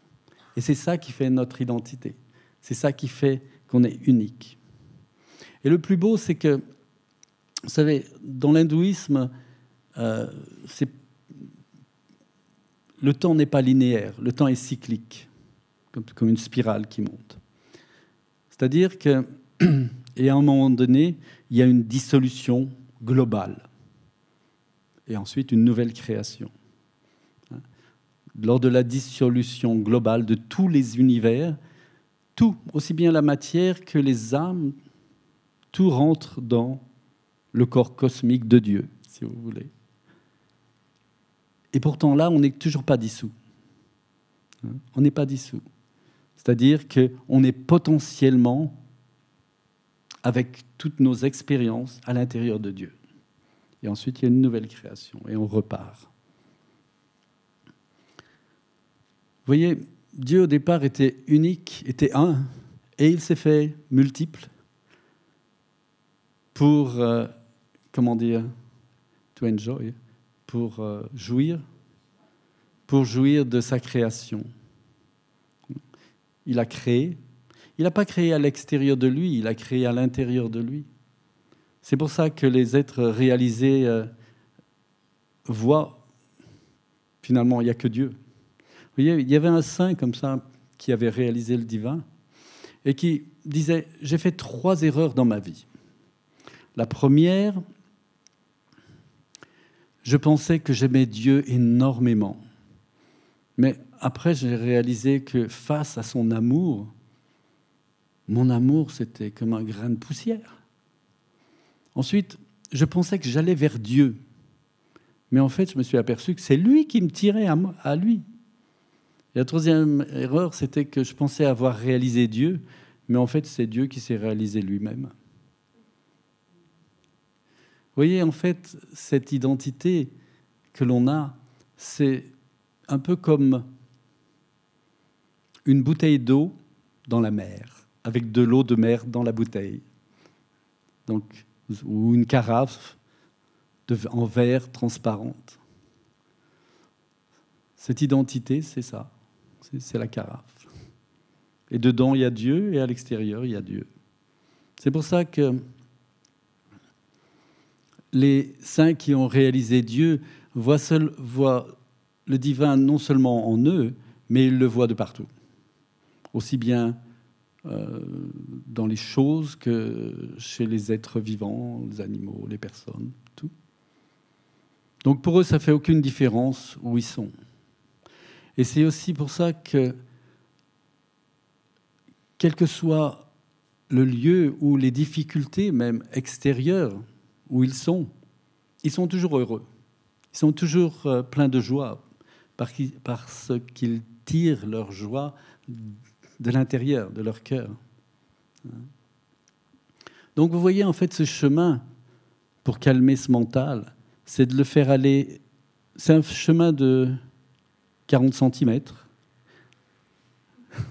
Et c'est ça qui fait notre identité. C'est ça qui fait qu'on est unique. Et le plus beau, c'est que, vous savez, dans l'hindouisme, euh, le temps n'est pas linéaire, le temps est cyclique, comme, une spirale qui monte. C'est-à-dire que, [clears throat] et à un moment donné, il y a une dissolution globale et ensuite une nouvelle création. Lors de la dissolution globale de tous les univers, tout, aussi bien la matière que les âmes, tout rentre dans le corps cosmique de Dieu, si vous voulez. Et pourtant là, on n'est toujours pas dissous. On n'est pas dissous. C'est-à-dire qu'on est potentiellement, avec toutes nos expériences, à l'intérieur de Dieu. Et ensuite, il y a une nouvelle création et on repart. Vous voyez, Dieu au départ était unique, était un, et il s'est fait multiple pour, euh, comment dire, to enjoy, pour euh, jouir, pour jouir de sa création. Il a créé. Il n'a pas créé à l'extérieur de lui, il a créé à l'intérieur de lui. C'est pour ça que les êtres réalisés euh, voit, finalement, il n'y a que Dieu. Vous voyez, il y avait un saint comme ça qui avait réalisé le divin et qui disait, j'ai fait trois erreurs dans ma vie. La première, je pensais que j'aimais Dieu énormément. Mais après, j'ai réalisé que face à son amour, mon amour, c'était comme un grain de poussière. Ensuite, je pensais que j'allais vers Dieu. Mais en fait, je me suis aperçu que c'est lui qui me tirait à, lui. Et la troisième erreur, c'était que je pensais avoir réalisé Dieu, mais en fait, c'est Dieu qui s'est réalisé lui-même. Voyez, en fait, cette identité que l'on a, c'est un peu comme une bouteille d'eau dans la mer, avec de l'eau de mer dans la bouteille. Donc, ou une carafe en verre transparente. Cette identité, c'est ça. C'est la carafe. Et dedans, il y a Dieu, et à l'extérieur, il y a Dieu. C'est pour ça que les saints qui ont réalisé Dieu voient, le divin non seulement en eux, mais ils le voient de partout. Aussi bien euh, dans les choses que chez les êtres vivants, les animaux, les personnes, tout. Donc pour eux, ça fait aucune différence où ils sont. Et c'est aussi pour ça que, quel que soit le lieu ou les difficultés même extérieures où ils sont, ils sont toujours heureux. Ils sont toujours euh, pleins de joie parce qu'ils tirent leur joie de l'intérieur, de leur cœur. Donc vous voyez en fait ce chemin pour calmer ce mental, c'est de le faire aller. C'est un chemin de 40 cm,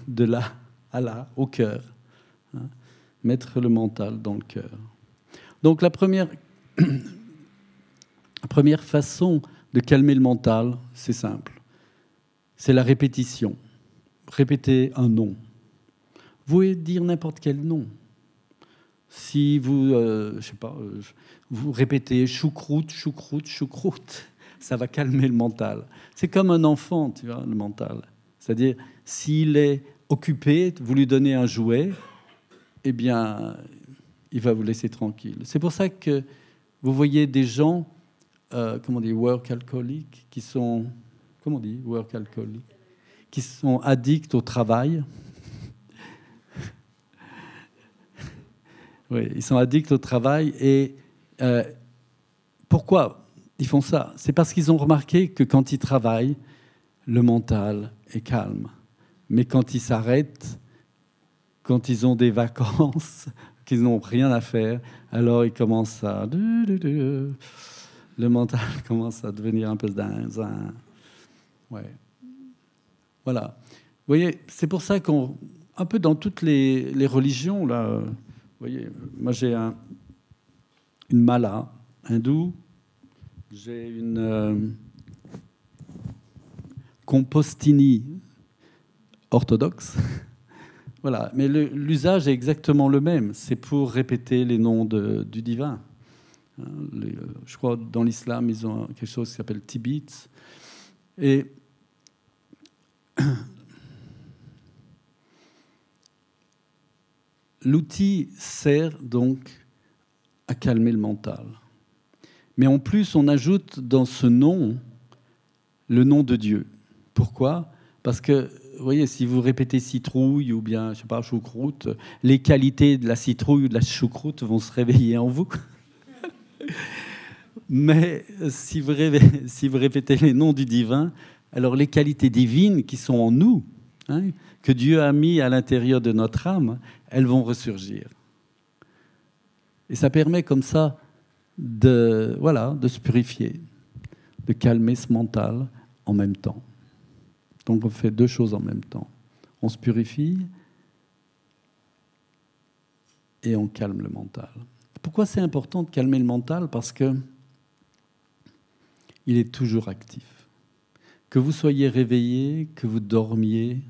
de là à là, au cœur. Hein. mettre le mental dans le cœur. Donc la première, la première façon de calmer le mental, c'est simple. C'est la répétition. Répétez un nom. Vous pouvez dire n'importe quel nom. Si vous, euh, je sais pas, euh, vous répétez choucroute, choucroute, choucroute, [laughs] ça va calmer le mental. C'est comme un enfant, tu vois, le mental. C'est-à-dire, s'il est occupé, vous lui donnez un jouet, eh bien, il va vous laisser tranquille. C'est pour ça que vous voyez des gens, euh, comment on dit, work alcooliques, qui sont, comment on work alcooliques, qui sont addicts au travail? [laughs] oui, ils sont addicts au travail et euh, pourquoi ils font ça? C'est parce qu'ils ont remarqué que quand ils travaillent, le mental est calme. Mais quand ils s'arrêtent, quand ils ont des [laughs] vacances, qu'ils n'ont rien à faire, alors ils commencent à... Le mental [laughs] commence à devenir un peu zinzin. Ouais. Voilà. Vous voyez, c'est pour ça qu'on... Un peu dans toutes les, religions, là... Vous voyez, moi j'ai un, une mala hindoue, j'ai une euh, compostini orthodoxe. [laughs] voilà, mais l'usage est exactement le même. C'est pour répéter les noms du divin. Hein, euh, je crois dans l'islam, ils ont quelque chose qui s'appelle Tibit. Et [coughs] l'outil sert donc à calmer le mental. Mais en plus, on ajoute dans ce nom le nom de Dieu. Pourquoi? Parce que, vous voyez, si vous répétez citrouille ou bien, je sais pas, choucroute, les qualités de la citrouille ou de la choucroute vont se réveiller en vous. [laughs] Mais si vous, répétez les noms du divin, alors les qualités divines qui sont en nous, hein, que Dieu a mis à l'intérieur de notre âme, elles vont ressurgir. Et ça permet comme ça de, voilà, de se purifier, de calmer ce mental en même temps. Donc on fait deux choses en même temps. On se purifie et on calme le mental. Pourquoi c'est important de calmer le mental? Parce que il est toujours actif. Que vous soyez réveillé, que vous dormiez,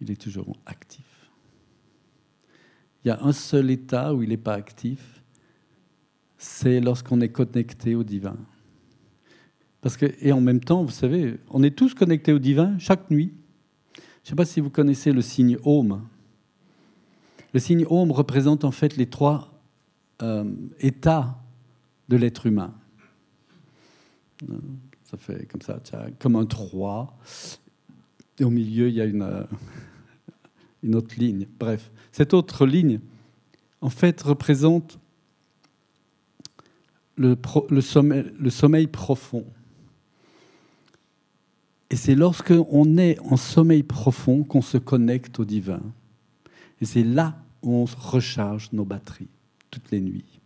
il est toujours actif. Il y a un seul état où il n'est pas actif, c'est lorsqu'on est connecté au divin. Parce que, et en même temps, vous savez, on est tous connectés au divin chaque nuit. Je ne sais pas si vous connaissez le signe Om. Le signe Om représente en fait les trois euh, états de l'être humain. Ça fait comme ça, comme un 3. Et au milieu, il y a une, euh, [laughs] une autre ligne. Bref, cette autre ligne, en fait, représente le sommeil profond. Et c'est lorsque on est en sommeil profond qu'on se connecte au divin. Et c'est là où on recharge nos batteries, toutes les nuits.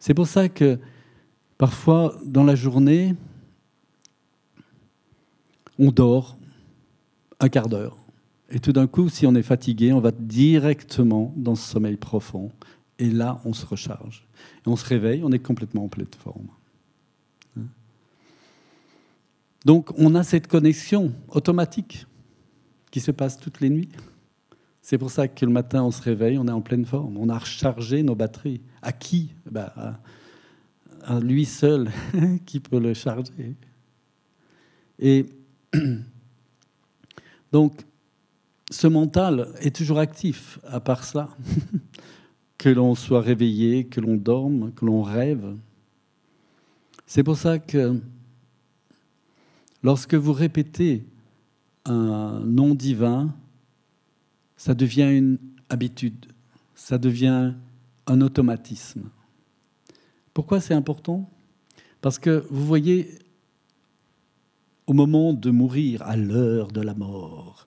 C'est pour ça que parfois, dans la journée, on dort un quart d'heure. Et tout d'un coup, si on est fatigué, on va directement dans ce sommeil profond. Et là, on se recharge. Et on se réveille, on est complètement en pleine forme. Donc on a cette connexion automatique qui se passe toutes les nuits. C'est pour ça que le matin, on se réveille, on est en pleine forme. On a rechargé nos batteries. À qui? Ben, à, lui seul [laughs] qui peut le charger. Et [clears throat] donc, ce mental est toujours actif, à part ça. [laughs] que l'on soit réveillé, que l'on dorme, que l'on rêve. C'est pour ça que Lorsque vous répétez un nom divin, ça devient une habitude, ça devient un automatisme. Pourquoi c'est important? Parce que vous voyez, au moment de mourir, à l'heure de la mort,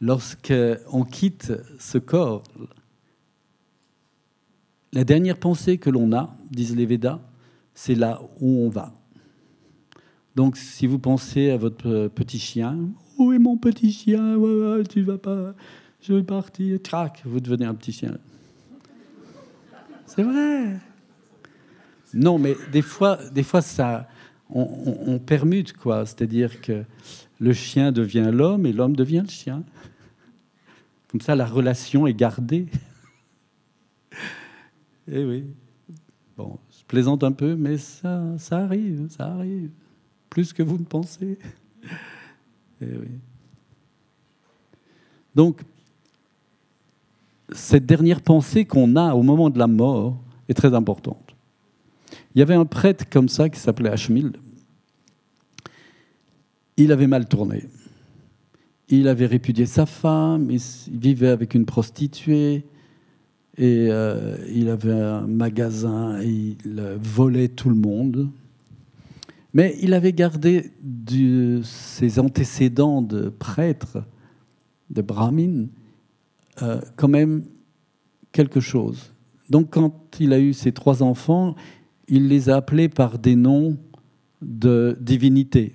lorsqu'on quitte ce corps, la dernière pensée que l'on a, disent les Védas, c'est là où on va. Donc, si vous pensez à votre euh, petit chien, où est mon petit chien? Tu vas pas, je vais partir. Trac, vous devenez un petit chien. C'est vrai. Non, mais des fois, des fois ça, on, permute quoi. C'est-à-dire que le chien devient l'homme et l'homme devient le chien. Comme ça, la relation est gardée. Eh oui. Bon, je plaisante un peu, mais ça, ça arrive, ça arrive plus que vous ne pensez. [laughs] Eh Donc, cette dernière pensée qu'on a au moment de la mort est très importante. Il y avait un prêtre comme ça qui s'appelait Ashmil. Il avait mal tourné. Il avait répudié sa femme, il vivait avec une prostituée, et euh, il avait un magasin, et il volait tout le monde. Mais il avait gardé de ses antécédents de prêtre, de brahmin, euh, quand même quelque chose. Donc quand il a eu ses trois enfants, il les a appelés par des noms de divinités.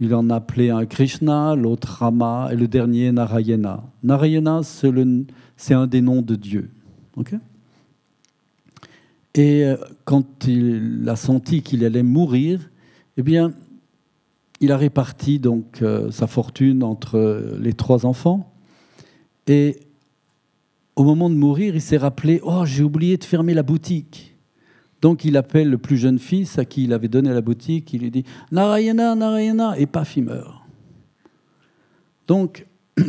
Il en a appelé un Krishna, l'autre Rama et le dernier Narayana. Narayana, c'est un des noms de Dieu. et euh, quand il a senti qu'il allait mourir, eh bien, il a réparti donc euh, sa fortune entre les trois enfants. Et au moment de mourir, il s'est rappelé Oh, j'ai oublié de fermer la boutique. Donc il appelle le plus jeune fils à qui il avait donné la boutique. Il lui dit Narayana, Narayana, et paf, il meurt. Donc [clears throat]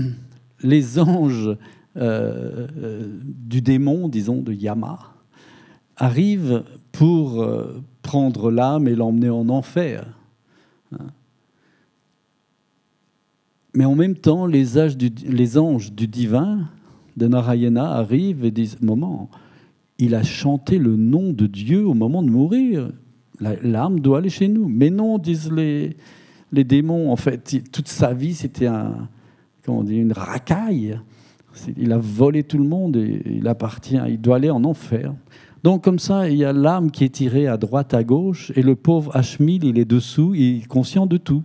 les anges euh, euh, du démon, disons, de Yama, arrivent pour prendre l'âme et l'emmener en enfer. Mais en même temps, les, anges du divin de Narayana arrivent et disent Moment, il a chanté le nom de Dieu au moment de mourir. L'âme doit aller chez nous. Mais non, disent les, les démons. En fait, toute sa vie, c'était un, comment dit, une racaille. Il a volé tout le monde et il appartient, il doit aller en enfer. Donc comme ça, il y a l'âme qui est tirée à droite, à gauche, et le pauvre Hashmil, il est dessous, il est conscient de tout.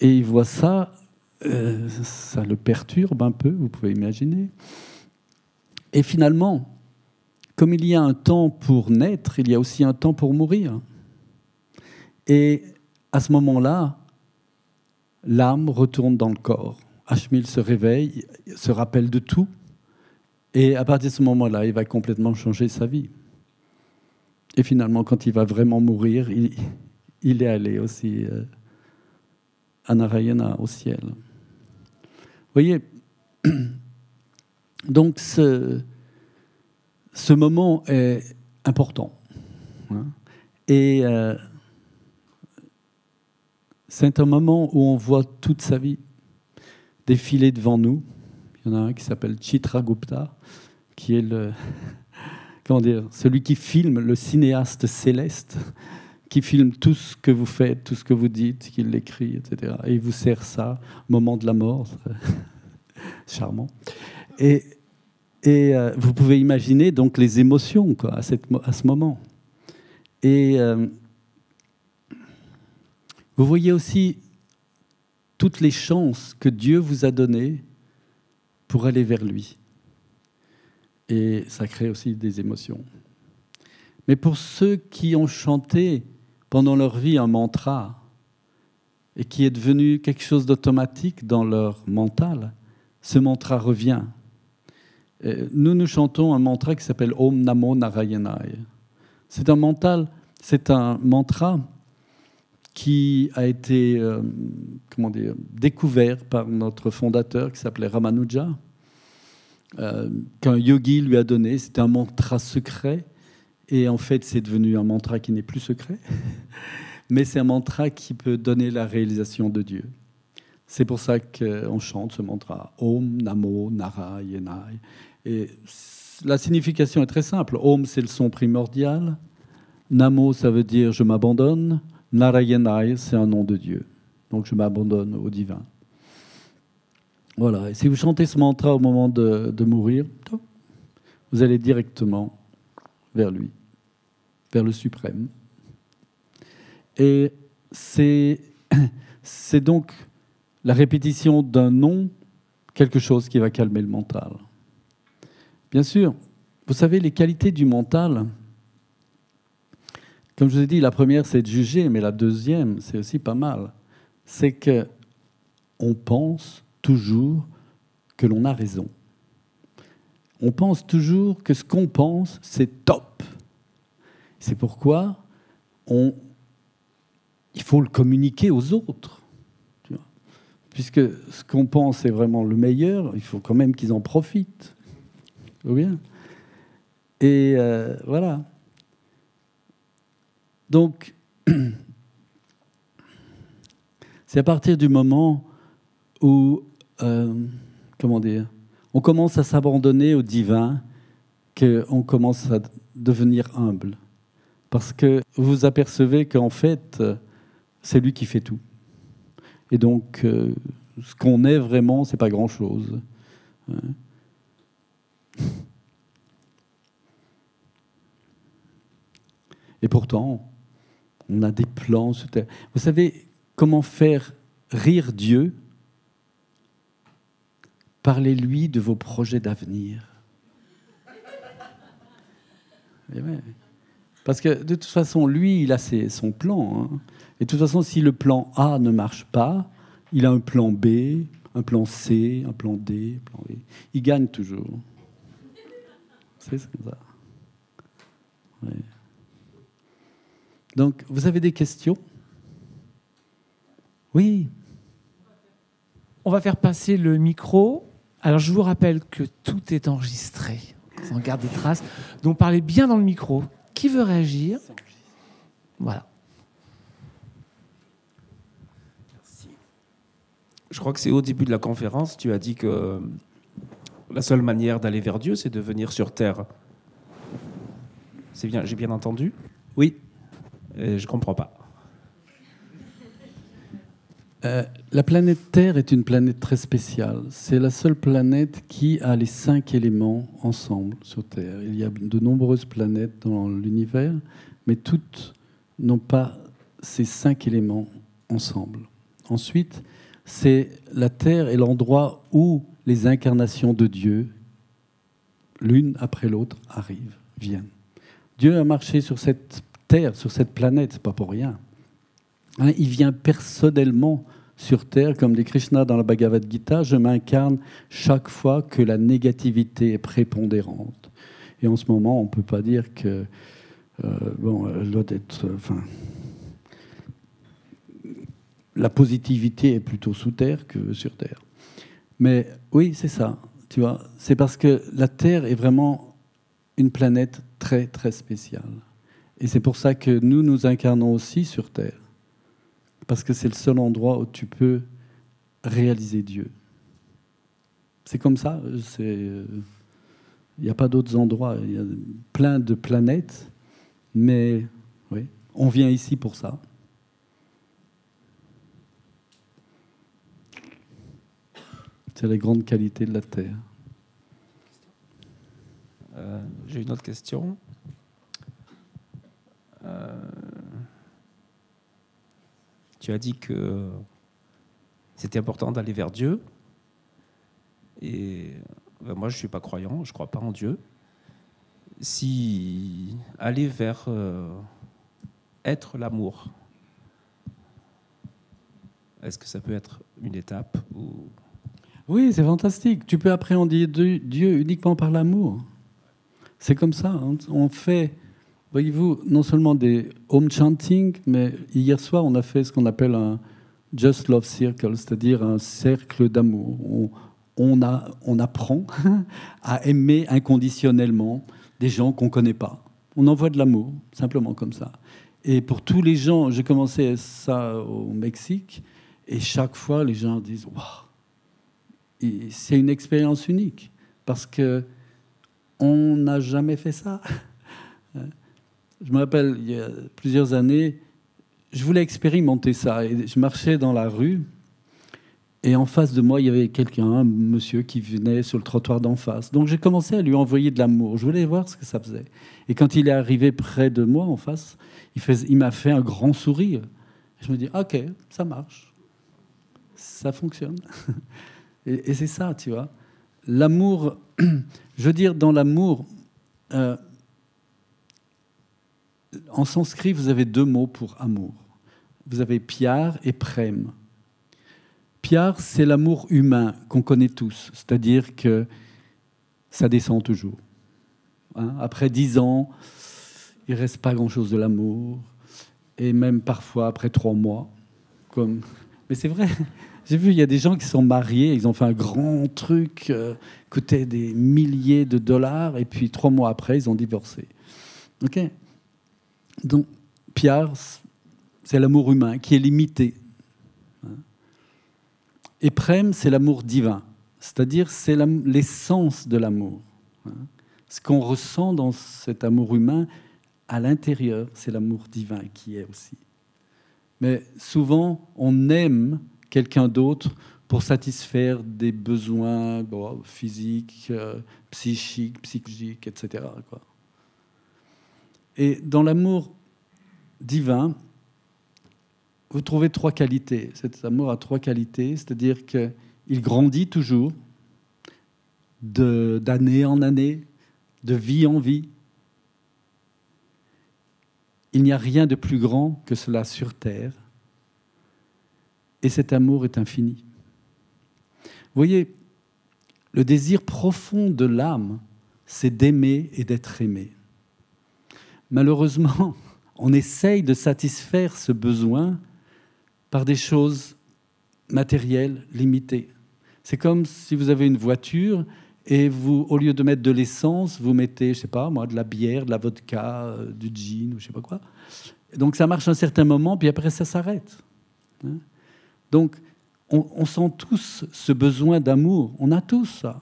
Et il voit ça, euh, ça le perturbe un peu, vous pouvez imaginer. Et finalement, comme il y a un temps pour naître, il y a aussi un temps pour mourir. Et à ce moment-là, l'âme retourne dans le corps. Hashmil se réveille, se rappelle de tout, et à partir de ce moment-là, il va complètement changer sa vie. Et finalement, quand il va vraiment mourir, il, est allé aussi euh, à Narayana, au ciel. Vous voyez, [clears throat] donc ce, ce moment est important. Hein. et euh, c'est un moment où on voit toute sa vie défiler devant nous. Il y en a un qui s'appelle Chitragupta, qui est le, [laughs] comment dire, celui qui filme, le cinéaste céleste, qui filme tout ce que vous faites, tout ce que vous dites, qui l'écrit, etc. Et il vous sert ça, moment de la mort, [laughs] charmant. Et, et euh, vous pouvez imaginer donc les émotions à, cette, à ce moment. Et euh, vous voyez aussi toutes les chances que Dieu vous a données pour aller vers lui. Et ça crée aussi des émotions. Mais pour ceux qui ont chanté pendant leur vie un mantra et qui est devenu quelque chose d'automatique dans leur mental, ce mantra revient. Nous, nous chantons un mantra qui s'appelle Om Namo Narayanaya. C'est un mental, c'est un mantra qui a été euh, comment dire, découvert par notre fondateur qui s'appelait Ramanuja, euh, qu'un yogi lui a donné. C'était un mantra secret. Et en fait, c'est devenu un mantra qui n'est plus secret. [laughs] Mais c'est un mantra qui peut donner la réalisation de Dieu. C'est pour ça qu'on chante ce mantra Om Namo Narayanai. Et la signification est très simple. Om, c'est le son primordial. Namo, ça veut dire je m'abandonne. Narayanai, c'est un nom de Dieu. Donc je m'abandonne au divin. Voilà. Et si vous chantez ce mantra au moment de, mourir, vous allez directement vers lui, vers le suprême. Et c'est, [coughs] c'est donc la répétition d'un nom, quelque chose qui va calmer le mental. Bien sûr, vous savez, les qualités du mental, comme je vous ai dit, la première, c'est de juger, mais la deuxième, c'est aussi pas mal. C'est que on pense toujours que l'on a raison. On pense toujours que ce qu'on pense, c'est top. C'est pourquoi il faut le communiquer aux autres. Puisque ce qu'on pense est vraiment le meilleur, il faut quand même qu'ils en profitent. bien Et euh, voilà. Donc, [clears throat] c'est à partir du moment où, euh, comment dire, on commence à s'abandonner au divin qu'on commence à devenir humble. Parce que vous apercevez qu'en fait, c'est lui qui fait tout. Et donc, euh, ce qu'on est vraiment, c'est pas grand-chose. Et pourtant, on a des plans. Vous savez comment faire rire Dieu? Parlez-lui de vos projets d'avenir. [laughs] Eh Parce que de toute façon, lui, il a son plan. Hein. Et de toute façon, si le plan A ne marche pas, il a un plan B, un plan C, un plan D, un plan E. Il gagne toujours. C'est ça. Donc, vous avez des questions? Oui. On va faire passer le micro. Alors, je vous rappelle que tout est enregistré. On garde des traces. Donc, parlez bien dans le micro. Qui veut réagir? Voilà. Je crois que c'est au début de la conférence, tu as dit que la seule manière d'aller vers Dieu, c'est de venir sur Terre. C'est bien, j'ai bien entendu? Oui. Je je comprends pas. Euh, la planète Terre est une planète très spéciale. C'est la seule planète qui a les cinq éléments ensemble sur Terre. Il y a de nombreuses planètes dans l'univers, mais toutes n'ont pas ces cinq éléments ensemble. Ensuite, c'est la Terre est l'endroit où les incarnations de Dieu, l'une après l'autre, arrivent, viennent. Dieu a marché sur cette Terre, sur cette planète, pas pour rien. Hein, il vient personnellement sur Terre, comme dit Krishna dans la Bhagavad Gita, je m'incarne chaque fois que la négativité est prépondérante. Et en ce moment, on ne peut pas dire que euh, bon, elle doit être, enfin, la positivité est plutôt sous terre que sur terre. Mais oui, c'est ça. Tu vois, c'est parce que la Terre est vraiment une planète très très spéciale. Et c'est pour ça que nous nous incarnons aussi sur Terre. Parce que c'est le seul endroit où tu peux réaliser Dieu. C'est comme ça. Il n'y a pas d'autres endroits. Il y a plein de planètes. Mais oui, on vient ici pour ça. C'est la grande qualité de la Terre. Euh, J'ai une autre question. Euh, tu as dit que c'était important d'aller vers Dieu. Et ben, moi, je ne suis pas croyant, je ne crois pas en Dieu. Si aller vers euh, être l'amour, est-ce que ça peut être une étape ou... Oui, c'est fantastique. Tu peux appréhender Dieu uniquement par l'amour. C'est comme ça. Hein. On fait, voyez-vous, non seulement des home chanting, mais hier soir, on a fait ce qu'on appelle un Just Love Circle, c'est-à-dire un cercle d'amour. On, apprend [laughs] à aimer inconditionnellement des gens qu'on ne connaît pas. On envoie de l'amour, simplement comme ça. Et pour tous les gens, j'ai commencé ça au Mexique, et chaque fois, les gens disent Waouh C'est une expérience unique, parce que on n'a jamais fait ça. [laughs] Je me rappelle, il y a plusieurs années, je voulais expérimenter ça. Je marchais dans la rue, et en face de moi, il y avait quelqu'un, un monsieur qui venait sur le trottoir d'en face. Donc j'ai commencé à lui envoyer de l'amour. Je voulais voir ce que ça faisait. Et quand il est arrivé près de moi, en face, il, m'a fait un grand sourire. Je me dis, ok, ça marche. Ça fonctionne. [laughs] Et, et c'est ça, tu vois. L'amour, [clears throat] je veux dire, dans l'amour, euh, en sanskrit, vous avez deux mots pour amour. Vous avez piar et prem. Piar, c'est l'amour humain qu'on connaît tous, c'est-à-dire que ça descend toujours. Hein. après dix ans, il reste pas grand-chose de l'amour, et même parfois après trois mois. Comme... Mais c'est vrai, [laughs] j'ai vu, il y a des gens qui sont mariés, ils ont fait un grand truc, euh, coûtait des milliers de dollars, et puis trois mois après, ils ont divorcé. Ok? Donc, Pierre, c'est l'amour humain qui est limité. Et Prem, c'est l'amour divin, c'est-à-dire c'est l'essence de l'amour. Ce qu'on ressent dans cet amour humain, à l'intérieur, c'est l'amour divin qui est aussi. Mais souvent, on aime quelqu'un d'autre pour satisfaire des besoins physiques, euh, psychiques, psychologiques, etc. Et dans l'amour divin, vous trouvez trois qualités. Cet amour a trois qualités, c'est-à-dire qu'il grandit toujours, d'année en année, de vie en vie. Il n'y a rien de plus grand que cela sur Terre. Et cet amour est infini. Vous voyez, le désir profond de l'âme, c'est d'aimer et d'être aimé. Malheureusement, [laughs] on essaye de satisfaire ce besoin par des choses matérielles limitées. C'est comme si vous avez une voiture et vous, au lieu de mettre de l'essence, vous mettez, je sais pas moi, de la bière, de la vodka, euh, du gin ou je sais pas quoi. Donc ça marche un certain moment, puis après ça s'arrête. Hein. Donc, on, sent tous ce besoin d'amour. On a tous ça.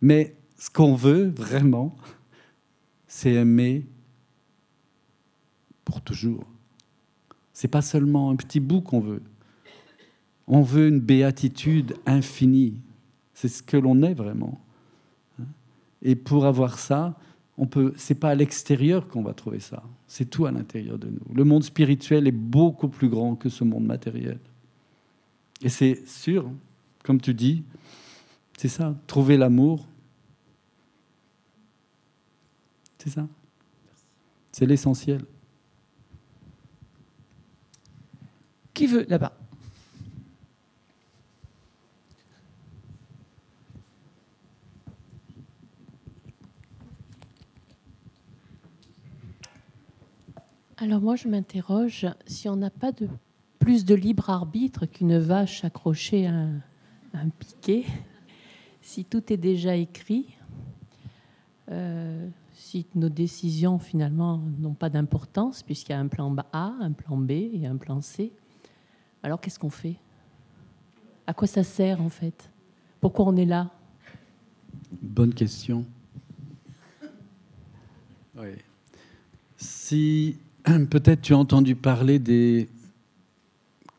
Mais ce qu'on veut vraiment, [laughs] c'est aimer pour toujours. C'est pas seulement un petit bout qu'on veut. On veut une béatitude infinie. C'est ce que l'on est vraiment. Et pour avoir ça, on peut. C'est pas à l'extérieur qu'on va trouver ça. C'est tout à l'intérieur de nous. Le monde spirituel est beaucoup plus grand que ce monde matériel. Et c'est sûr, comme tu dis, c'est ça, trouver l'amour. C'est ça. C'est l'essentiel. Qui veut là-bas Alors moi, je m'interroge si on n'a pas de plus de libre arbitre qu'une vache accrochée à un, piquet. Si tout est déjà écrit, euh, si nos décisions finalement n'ont pas d'importance, puisqu'il y a un plan A, un plan B et un plan C, alors qu'est-ce qu'on fait? À quoi ça sert en fait? Pourquoi on est là? Bonne question. Oui. Si [clears throat] peut-être tu as entendu parler des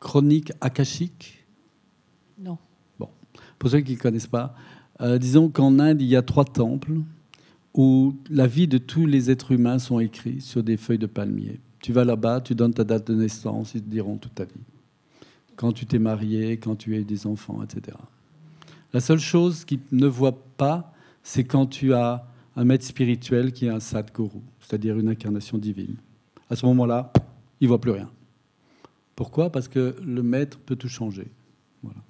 chroniques akashiques, Non. pour ceux qui ne connaissent pas, euh, disons qu'en Inde, il y a trois temples où la vie de tous les êtres humains sont écrits sur des feuilles de palmier. Tu vas là-bas, tu donnes ta date de naissance, ils te diront toute ta vie. Quand tu t'es marié, quand tu as eu des enfants, etc. La seule chose qu'ils ne voient pas, c'est quand tu as un maître spirituel qui est un sadguru, c'est-à-dire une incarnation divine. À ce moment-là, ils ne voient plus rien. Pourquoi? Parce que le maître peut tout changer. Voilà.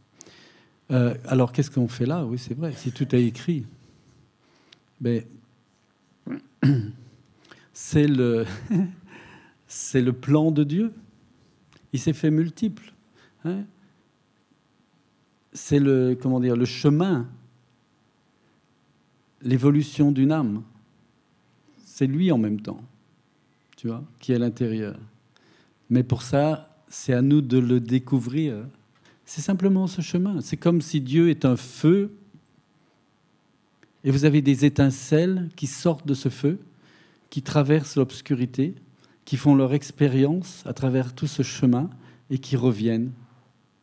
Euh, alors, qu'est-ce qu'on fait là? Oui, c'est vrai, si tout est écrit, ben, [clears throat] c'est le, [laughs] c'est le plan de Dieu. Il s'est fait multiple. Hein? c'est le, comment dire, le chemin, l'évolution d'une âme. C'est lui en même temps, tu vois, qui est à l'intérieur. Mais pour ça, c'est à nous de le découvrir. C'est simplement ce chemin. C'est comme si Dieu est un feu et vous avez des étincelles qui sortent de ce feu, qui traversent l'obscurité, qui font leur expérience à travers tout ce chemin et qui reviennent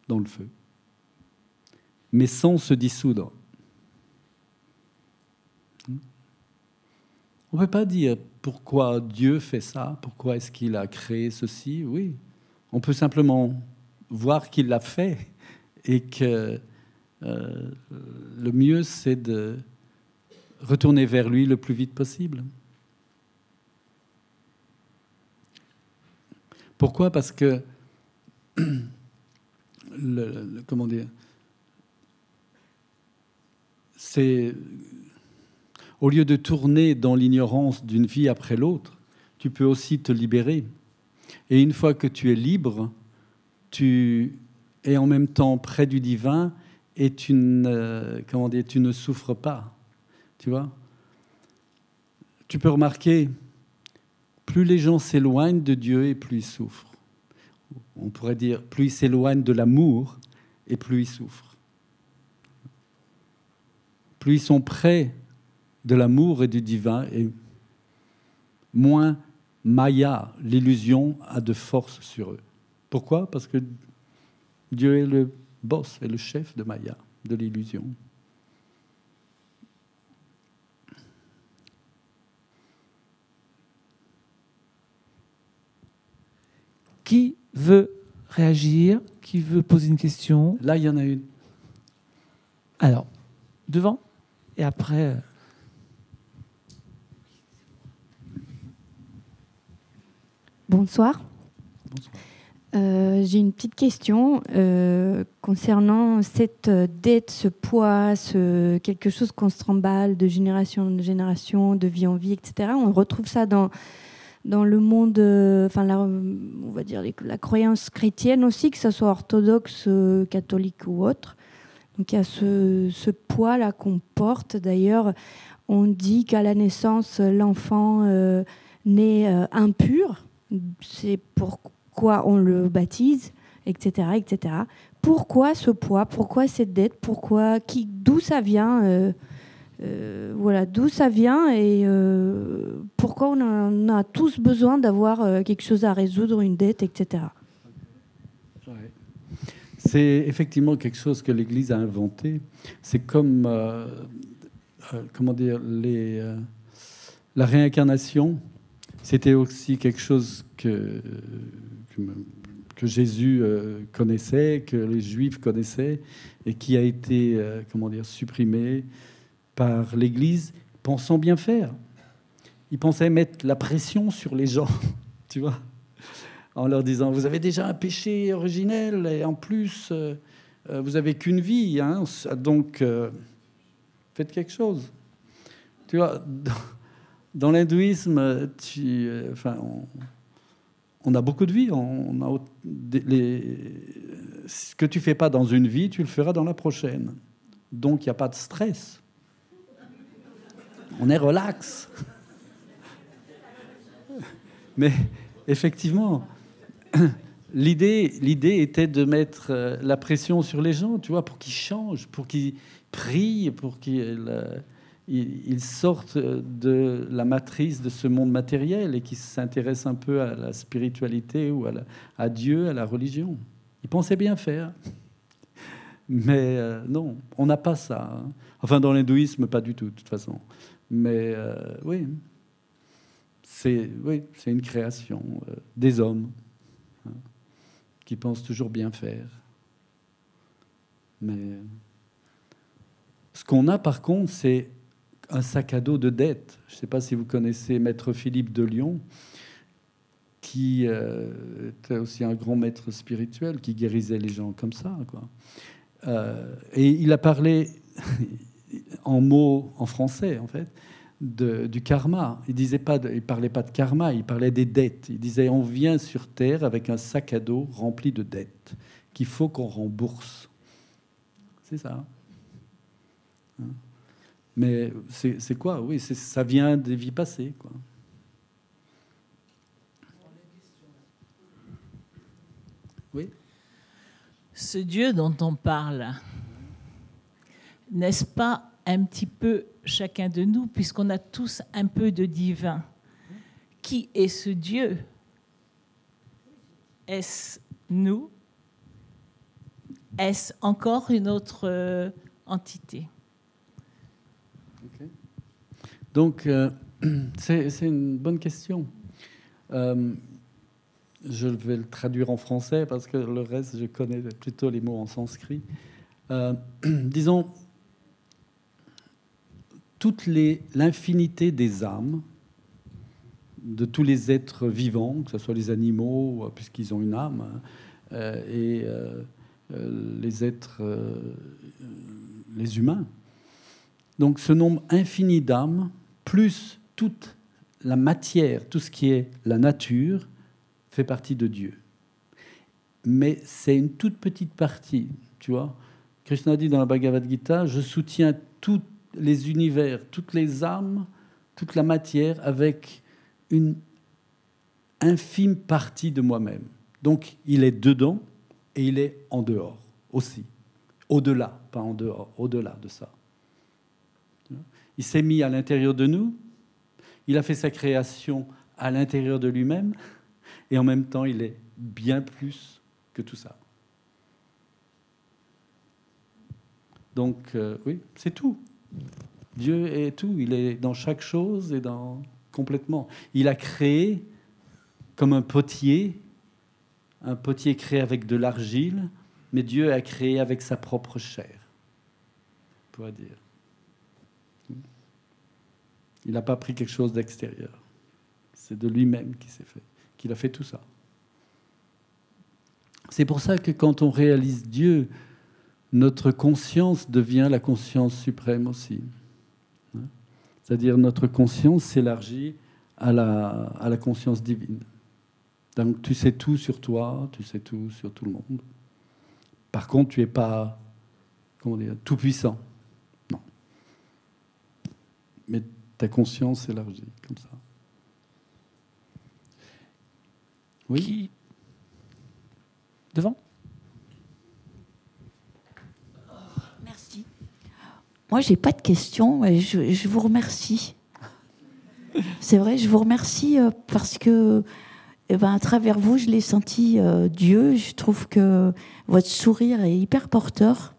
dans le feu. Mais sans se dissoudre. On ne peut pas dire pourquoi Dieu fait ça, pourquoi est-ce qu'il a créé ceci. Oui, on peut simplement voir qu'il l'a fait et que euh, le mieux, c'est de retourner vers lui le plus vite possible. Pourquoi? Parce que, [clears throat] comment dire, c'est au lieu de tourner dans l'ignorance d'une vie après l'autre, tu peux aussi te libérer. Et une fois que tu es libre, tu es en même temps près du divin et tu ne, comment dire, tu ne souffres pas. Tu vois? Tu peux remarquer, plus les gens s'éloignent de Dieu et plus ils souffrent. On pourrait dire, plus ils s'éloignent de l'amour et plus ils souffrent. Plus ils sont près de l'amour et du divin et moins Maya, l'illusion, a de force sur eux. Pourquoi? Parce que Dieu est le boss et le chef de Maya, de l'illusion. Qui veut réagir Qui veut poser une question Là, il y en a une. Alors, devant et après. euh, Bonsoir. Bonsoir. Euh, J'ai une petite question euh, concernant cette dette, ce poids, ce, quelque chose qu'on se tremballe de génération en génération, de vie en vie, etc. On retrouve ça dans, dans le monde, euh, enfin, on va dire la croyance chrétienne aussi, que ce soit orthodoxe, euh, catholique ou autre. Donc il y a ce, poids-là qu'on porte. D'ailleurs, on dit qu'à la naissance, l'enfant euh, naît impur. C'est pourquoi on le baptise, etc., etc. Pourquoi ce poids? Pourquoi cette dette? Pourquoi? D'où ça vient euh, Voilà, d'où ça vient et euh, pourquoi on a, tous besoin d'avoir euh, quelque chose à résoudre, une dette, etc. C'est effectivement quelque chose que l'Église a inventé. C'est comme, comment dire, les, la réincarnation. C'était aussi quelque chose que, que, que Jésus connaissait, que les Juifs connaissaient, et qui a été, comment dire, supprimé par l'Église, pensant bien faire. Ils pensaient mettre la pression sur les gens, [laughs] tu vois en leur disant vous avez déjà un péché originel et en plus euh, euh, vous avez qu'une vie, hein, donc euh, faites quelque chose. Tu vois, dans, l'hindouisme, on, a beaucoup de vie. On a ce que tu fais pas dans une vie, tu le feras dans la prochaine. Donc, il n'y a pas de stress. On est relax. [laughs] Mais effectivement, [clears throat] l'idée, était de mettre euh, la pression sur les gens, tu vois, pour qu'ils changent, pour qu'ils prient, pour qu'ils euh, sortent de la matrice de ce monde matériel et qu'ils s'intéressent un peu à la spiritualité ou à, Dieu, à la religion. Ils pensaient bien faire. [laughs] Mais euh, non, on n'a pas ça. Hein. Enfin, dans l'hindouisme, pas du tout, de toute façon. Mais oui, c'est oui, une création des hommes qui pensent toujours bien faire. Mais ce qu'on a par contre, c'est un sac à dos de dettes. Je ne sais pas si vous connaissez Maître Philippe de Lyon, qui euh, était aussi un grand maître spirituel, qui guérissait les gens comme ça. Euh, et il a parlé [laughs] en mots en français, en fait, du karma. Il disait pas, il parlait pas de karma, il parlait des dettes. Il disait on vient sur terre avec un sac à dos rempli de dettes qu'il faut qu'on rembourse. C'est ça. Hein. Mais c'est quoi? Oui, ça vient des vies passées, quoi. Oui. Ce Dieu dont on parle, n'est-ce pas un petit peu chacun de nous, puisqu'on a tous un peu de divin. Qui est ce Dieu? Est-ce nous? Est-ce encore une autre euh, entité? Donc, euh, [clears throat] c'est une bonne question. Euh, je vais le traduire en français parce que le reste, je connais plutôt les mots en sanskrit. [clears throat] disons, toute l'infinité des âmes, de tous les êtres vivants, que ce soit les animaux, euh, puisqu'ils ont une âme, hein, euh, et euh, les êtres, les humains. Donc ce nombre infini d'âmes, plus toute la matière, tout ce qui est la nature, fait partie de Dieu. Mais c'est une toute petite partie, tu vois. Krishna dit dans la Bhagavad Gita, je soutiens toute les univers, toutes les âmes, toute la matière avec une infime partie de moi-même. Donc il est dedans et il est en dehors aussi. Au-delà, pas en dehors, au-delà de ça. Il s'est mis à l'intérieur de nous, il a fait sa création à l'intérieur de lui-même, et en même temps il est bien plus que tout ça. Donc euh, oui, c'est tout. Dieu est tout, il est dans chaque chose et dans complètement. Il a créé comme un potier, un potier créé avec de l'argile, mais Dieu a créé avec sa propre chair, on pourrait dire. Il n'a pas pris quelque chose d'extérieur. C'est de lui-même qui s'est fait, qu'il a fait tout ça. C'est pour ça que quand on réalise Dieu, notre conscience devient la conscience suprême aussi. Hein? C'est-à-dire notre conscience s'élargit à la, à la conscience divine. Donc tu sais tout sur toi, tu sais tout sur tout le monde. Par contre, tu n'es pas comment dire, tout puissant. Non. Mais ta conscience s'élargit comme ça. Oui? Devant? Moi, j'ai pas de questions. Je, je vous remercie. C'est vrai, je vous remercie euh, parce que, eh ben, à travers vous, je l'ai senti euh, Dieu. Je trouve que votre sourire est hyper porteur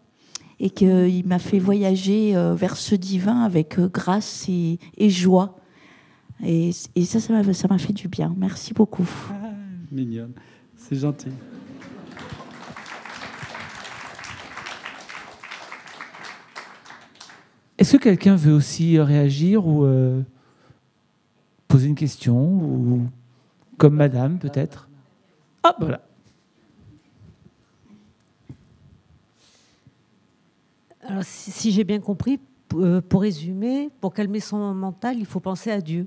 et qu'il m'a fait voyager euh, vers ce divin avec grâce et, joie. Et, ça, ça m'a fait du bien. Merci beaucoup. Ah, mignonne, c'est gentil. Est-ce que quelqu'un veut aussi réagir ou euh, poser une question comme Madame peut-être? Ah voilà. Alors, si, j'ai bien compris, euh, pour résumer, pour calmer son mental, il faut penser à Dieu.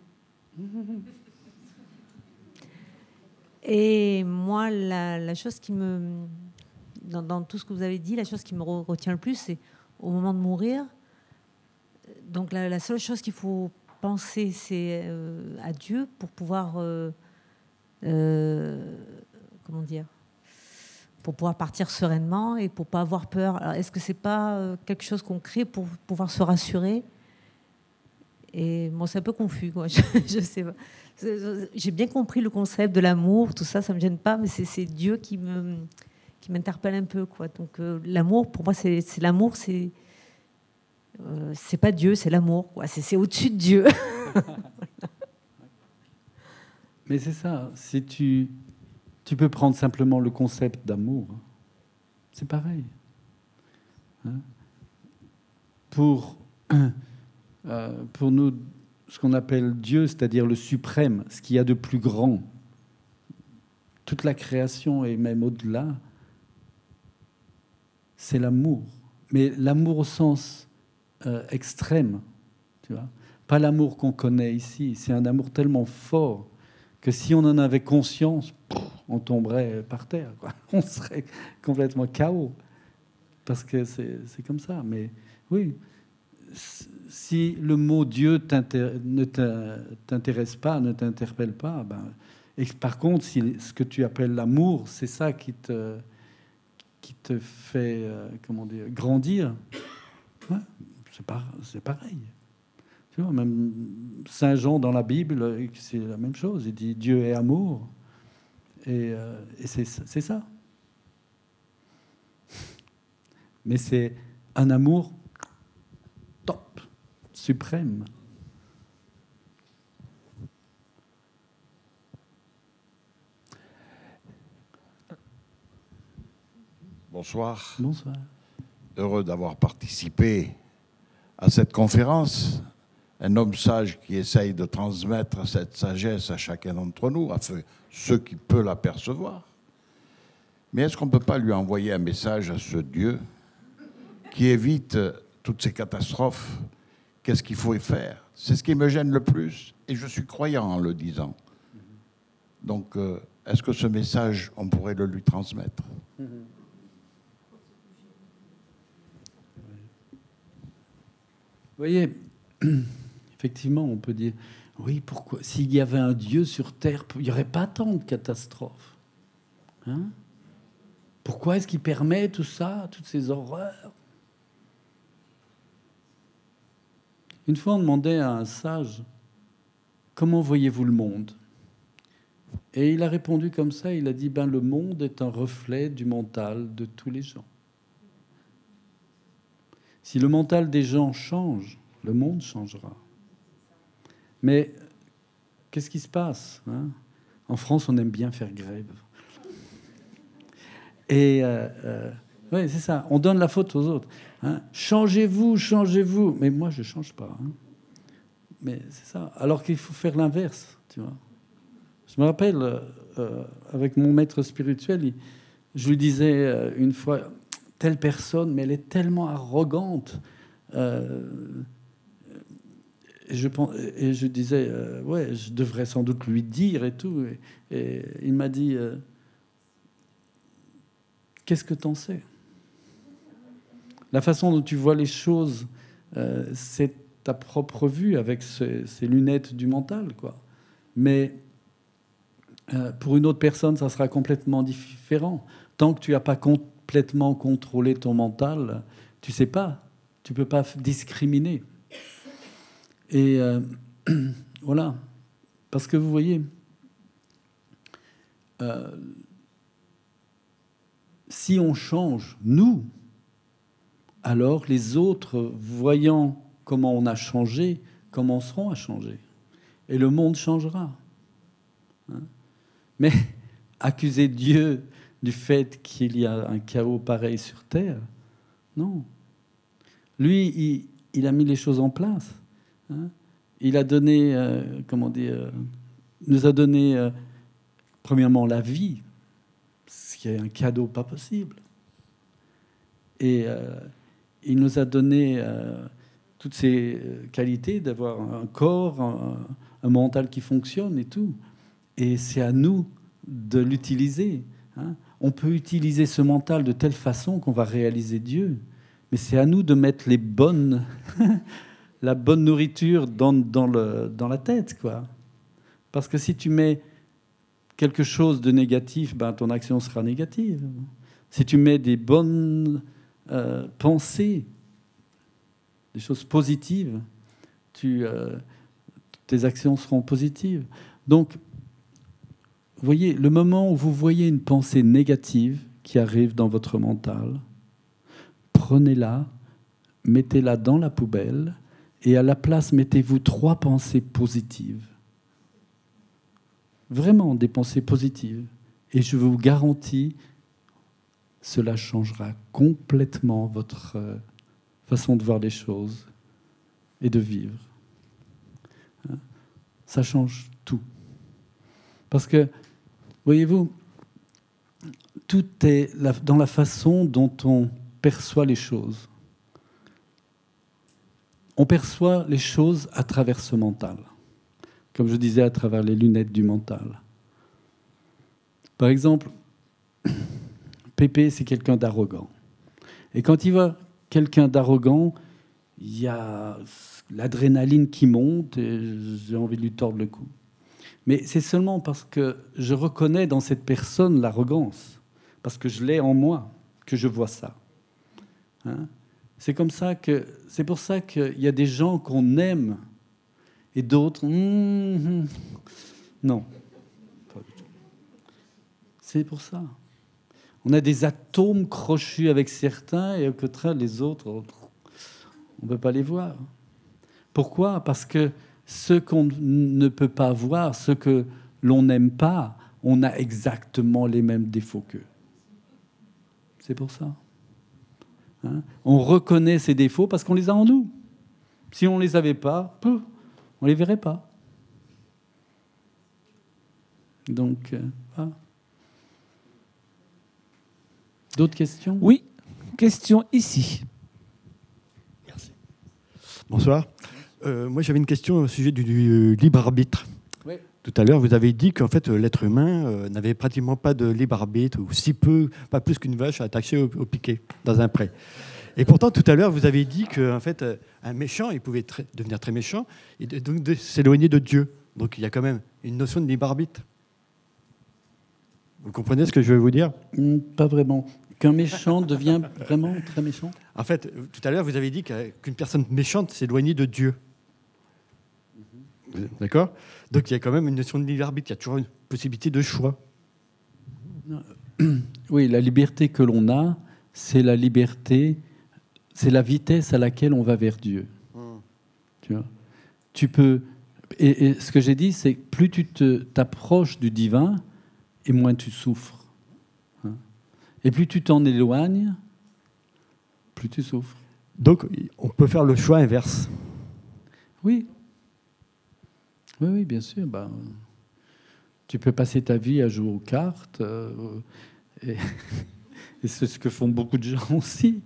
Et moi, la, chose qui me. Dans, tout ce que vous avez dit, la chose qui me re- retient le plus, c'est au moment de mourir. Donc, la, seule chose qu'il faut penser, c'est euh, à Dieu pour pouvoir. euh, euh, comment dire Pour pouvoir partir sereinement et pour pas avoir peur. Alors, est-ce que c'est pas quelque chose qu'on crée pour pouvoir se rassurer? Et moi, c'est un peu confus, quoi. [laughs] Je, sais pas. J'ai bien compris le concept de l'amour, tout ça, ça me gêne pas, mais c'est Dieu qui me qui m'interpelle un peu, quoi. Donc l'amour, pour moi, c'est c'est l'amour, c'est euh, c'est pas Dieu, c'est l'amour, c'est au-dessus de Dieu. [laughs] Mais c'est ça. Si tu, tu peux prendre simplement le concept d'amour, hein. c'est pareil. Hein. pour, [clears throat] euh, pour nous, ce qu'on appelle Dieu, c'est-à-dire le suprême, ce qu'il y a de plus grand, toute la création et même au-delà, c'est l'amour. Mais l'amour au sens euh, extrême, tu vois. Pas l'amour qu'on connaît ici. C'est un amour tellement fort que si on en avait conscience, on tomberait par terre. [laughs] On serait complètement chaos. Parce que c'est comme ça. Mais oui, si le mot Dieu ne t'in- t'intéresse pas, ne t'interpelle pas, ben, et par contre, si ce que tu appelles l'amour, c'est ça qui te, qui te fait euh, comment dire, grandir, c'est pas- c'est pareil. Tu vois, même Saint Jean dans la Bible, euh, c'est la même chose. Il dit Dieu est amour. Et, euh, et c'est c'est ça. Mais c'est un amour top, suprême. Bonsoir. Bonsoir. Heureux d'avoir participé à cette conférence. Un homme sage qui essaye de transmettre cette sagesse à chacun d'entre nous, afin ceux qui peuvent l'apercevoir. Mais est-ce qu'on ne peut pas lui envoyer un message à ce Dieu qui évite toutes ces catastrophes? Qu'est-ce qu'il faut y faire? C'est ce qui me gêne le plus, et je suis croyant en le disant. Donc, euh, est-ce que ce message, on pourrait le lui transmettre? Voyez, [clears throat] effectivement, on peut dire, oui, pourquoi S'il y avait un Dieu sur Terre, il n'y aurait pas tant de catastrophes. Hein? Pourquoi est-ce qu'il permet tout ça, toutes ces horreurs? Une fois, on demandait à un sage, comment voyez-vous le monde? Et il a répondu comme ça, il a dit, ben, le monde est un reflet du mental de tous les gens. Si le mental des gens change, le monde changera. Mais qu'est-ce qui se passe hein? En France, on aime bien faire grève. Et euh, euh, ouais, c'est ça. On donne la faute aux autres. hein. Changez-vous, changez-vous. Mais moi, je ne change pas. hein. Mais c'est ça. Alors qu'il faut faire l'inverse, tu vois. Je me rappelle, euh, avec mon maître spirituel, je lui disais une fois, telle personne, mais elle est tellement arrogante. Euh, et, je, pen- et je disais, euh, ouais, je devrais sans doute lui dire et tout. Et, il m'a dit, euh, qu'est-ce que t'en sais? La façon dont tu vois les choses, c'est ta propre vue avec ce- ces lunettes du mental, quoi. Mais pour une autre personne, ça sera complètement différent. Tant que tu n'as pas complètement contrôlé ton mental, tu sais pas, tu peux pas discriminer. Et euh, [clears throat] voilà, parce que vous voyez, euh, si on change, nous, alors les autres, voyant comment on a changé, commenceront à changer. Et le monde changera. Hein. Mais [laughs] accuser Dieu du fait qu'il y a un chaos pareil sur Terre, non. Lui, il, a mis les choses en place. hein. Il a donné, euh, comment dire, nous a donné, euh, premièrement, la vie, ce qui est un cadeau pas possible. Et euh, il nous a donné toutes ces qualités d'avoir un corps, un, un mental qui fonctionne et tout. Et c'est à nous de l'utiliser. hein. On peut utiliser ce mental de telle façon qu'on va réaliser Dieu. Mais c'est à nous de mettre les bonnes, [laughs] la bonne nourriture dans, la tête. Quoi. Parce que si tu mets quelque chose de négatif, ben, ton action sera négative. Si tu mets des bonnes euh, pensées, des choses positives, tu, euh, tes actions seront positives. Donc, voyez, le moment où vous voyez une pensée négative qui arrive dans votre mental, prenez-la, mettez-la dans la poubelle et à la place, mettez-vous trois pensées positives. Vraiment des pensées positives. Et je vous garantis, cela changera complètement votre euh, façon de voir les choses et de vivre. Hein? Ça change tout. Parce que, voyez-vous, tout est dans la façon dont on perçoit les choses. On perçoit les choses à travers ce mental. Comme je disais, à travers les lunettes du mental. Par exemple, [clears throat] Pépé, c'est quelqu'un d'arrogant. Et quand il voit quelqu'un d'arrogant, il y a l'adrénaline qui monte et j'ai envie de lui tordre le cou. Mais c'est seulement parce que je reconnais dans cette personne l'arrogance, parce que je l'ai en moi, que je vois ça. Hein c'est comme ça que, c'est pour ça qu'il y a des gens qu'on aime et d'autres, hum, hum, non. C'est pour ça. On a des atomes crochus avec certains et au contraire les autres, on ne peut pas les voir. Pourquoi? Parce que ce qu'on ne peut pas voir, ce que l'on n'aime pas, on a exactement les mêmes défauts qu'eux. C'est pour ça. Hein? On reconnaît ces défauts parce qu'on les a en nous. Si on ne les avait pas, peu, on ne les verrait pas. Donc, euh, voilà. D'autres questions? Oui, question ici. Bonsoir. Euh, moi, j'avais une question au sujet du, du libre arbitre. Oui. Tout à l'heure, vous avez dit qu'en fait, euh, l'être humain euh, n'avait pratiquement pas de libre arbitre, ou si peu, pas plus qu'une vache attachée au, au piquet dans un pré. Et pourtant, tout à l'heure, vous avez dit qu'en fait, euh, un méchant, il pouvait très- devenir très méchant et de- donc de s'éloigner de Dieu. Donc, il y a quand même une notion de libre arbitre. Vous comprenez ce que je veux vous dire? Hmm, Pas vraiment. Qu'un méchant devient vraiment très méchant? En fait, tout à l'heure, vous avez dit qu'un- qu'une personne méchante s'éloignait de Dieu. D'accord? Donc, il y a quand même une notion de libre arbitre. Il y a toujours une possibilité de choix. [coughs] Oui, la liberté que l'on a, c'est la liberté, c'est la vitesse à laquelle on va vers Dieu. Tu vois? Tu peux. Et, et ce que j'ai dit, c'est que plus tu t'approches du divin, et moins tu souffres. Hein? Et plus tu t'en éloignes, plus tu souffres. Donc, on peut faire le choix inverse. Oui. Oui, oui, bien sûr. Ben, tu peux passer ta vie à jouer aux cartes. euh, et [laughs] et c'est ce que font beaucoup de gens aussi.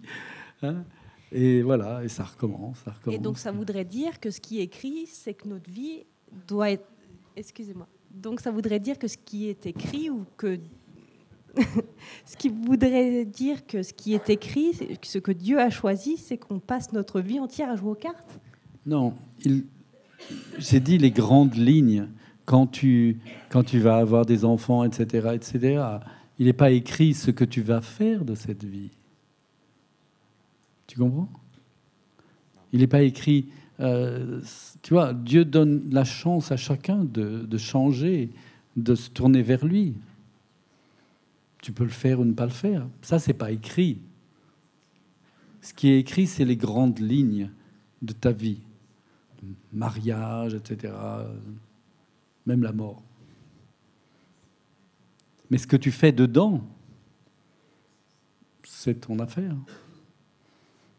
hein. Et voilà, et ça recommence, ça recommence. Et donc ça voudrait dire que ce qui est écrit, c'est que notre vie doit être... Excusez-moi. Donc ça voudrait dire que ce qui est écrit ou que... ce qui voudrait dire que ce qui est écrit, ce que Dieu a choisi, c'est qu'on passe notre vie entière à jouer aux cartes Non, il... j'ai dit les grandes lignes. Quand tu, quand tu vas avoir des enfants, etc., etc., il n'est pas écrit ce que tu vas faire de cette vie. Tu comprends? Il n'est pas écrit. euh, tu vois, Dieu donne la chance à chacun de changer, de se tourner vers lui. Tu peux le faire ou ne pas le faire. Ça, c'est pas écrit. Ce qui est écrit, c'est les grandes lignes de ta vie mariage, etc., même la mort. Mais ce que tu fais dedans, c'est ton affaire.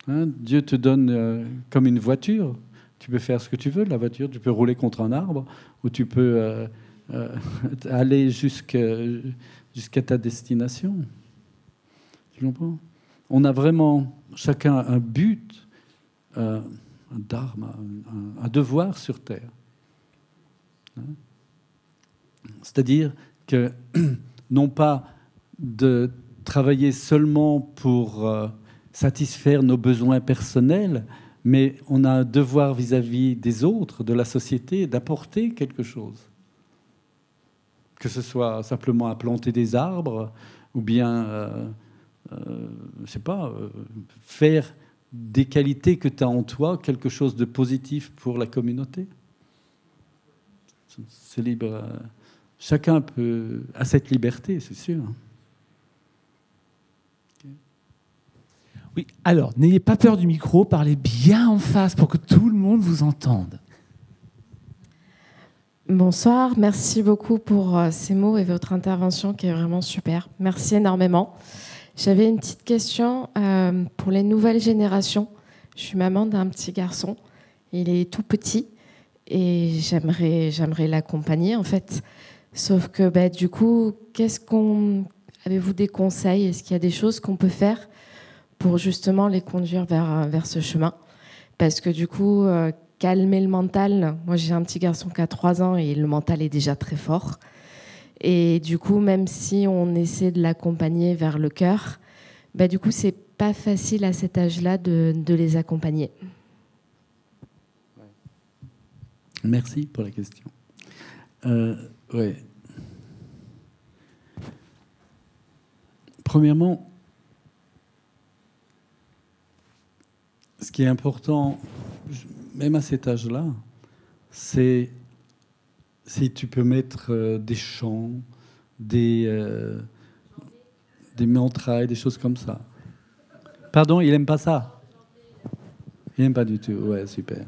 Hein, Dieu te donne euh, comme une voiture. Tu peux faire ce que tu veux la voiture. Tu peux rouler contre un arbre ou tu peux euh, euh, [laughs] aller jusqu'à jusqu'à ta destination. On a vraiment chacun un but. euh, un dharma, un, un devoir sur Terre. Hein? C'est-à-dire que [clears throat] non pas de travailler seulement pour euh, satisfaire nos besoins personnels, mais on a un devoir vis-à-vis des autres, de la société, d'apporter quelque chose. Que ce soit simplement à planter des arbres, ou bien, euh, euh, sais pas, euh, faire des qualités que tu as en toi quelque chose de positif pour la communauté. C'est libre. euh, Chacun peut, a cette liberté, c'est sûr. Oui, alors, n'ayez pas peur du micro, parlez bien en face pour que tout le monde vous entende. Bonsoir, merci beaucoup pour euh, ces mots et votre intervention qui est vraiment super. Merci énormément. J'avais une petite question euh, pour les nouvelles générations. Je suis maman d'un petit garçon. Il est tout petit et j'aimerais, l'accompagner en fait. Sauf que bah, du coup, qu'est-ce qu'on avez-vous des conseils? Est-ce qu'il y a des choses qu'on peut faire pour justement les conduire vers, vers ce chemin? Parce que du coup, euh, calmer le mental, moi j'ai un petit garçon qui a 3 ans et le mental est déjà très fort. Et du coup, même si on essaie de l'accompagner vers le cœur, bah, du coup, c'est pas facile à cet âge-là de, les accompagner. Merci pour la question. Euh. Premièrement, ce qui est important, même à cet âge-là, c'est si tu peux mettre euh, des chants, des, euh, des mantras, et des choses comme ça. Pardon, il n'aime pas ça Il n'aime pas du tout. Ouais, super.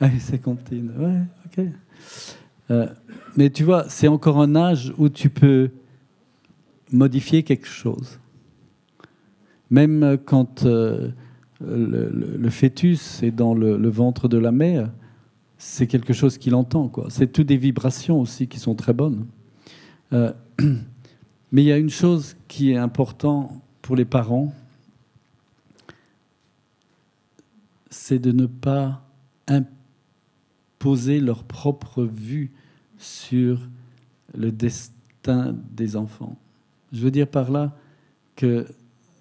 Ah, c'est comptine. Ouais, ok. Euh, mais tu vois, c'est encore un âge où tu peux modifier quelque chose. Même quand euh, le, fœtus est dans le, ventre de la mère, c'est quelque chose qu'il entend. C'est toutes des vibrations aussi qui sont très bonnes. Euh, [clears throat] mais il y a une chose qui est importante pour les parents, c'est de ne pas imposer leur propre vue sur le destin des enfants. Je veux dire par là que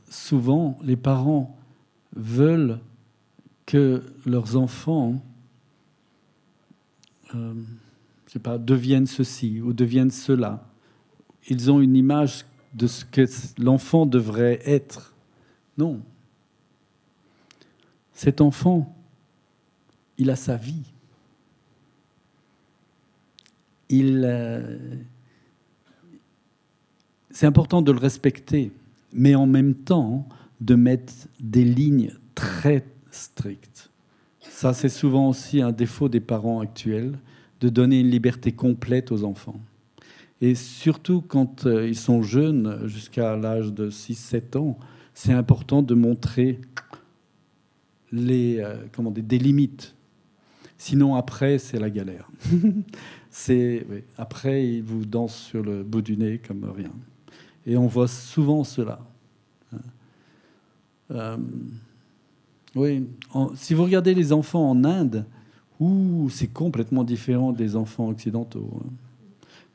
souvent les parents veulent que leurs enfants euh, je sais pas, deviennent ceci ou deviennent cela. Ils ont une image de ce que l'enfant devrait être. Non. Cet enfant, il a sa vie. Il, euh, c'est important de le respecter, mais en même temps de mettre des lignes très strictes. Ça, c'est souvent aussi un défaut des parents actuels, de donner une liberté complète aux enfants. Et surtout quand euh, ils sont jeunes, jusqu'à l'âge de 6-7 ans, c'est important de montrer les, euh, comment des limites. Sinon, après, c'est la galère. [laughs] c'est, après, ils vous dansent sur le bout du nez comme rien. Et on voit souvent cela. Euh, oui, si vous regardez les enfants en Inde, c'est complètement différent des enfants occidentaux. hein.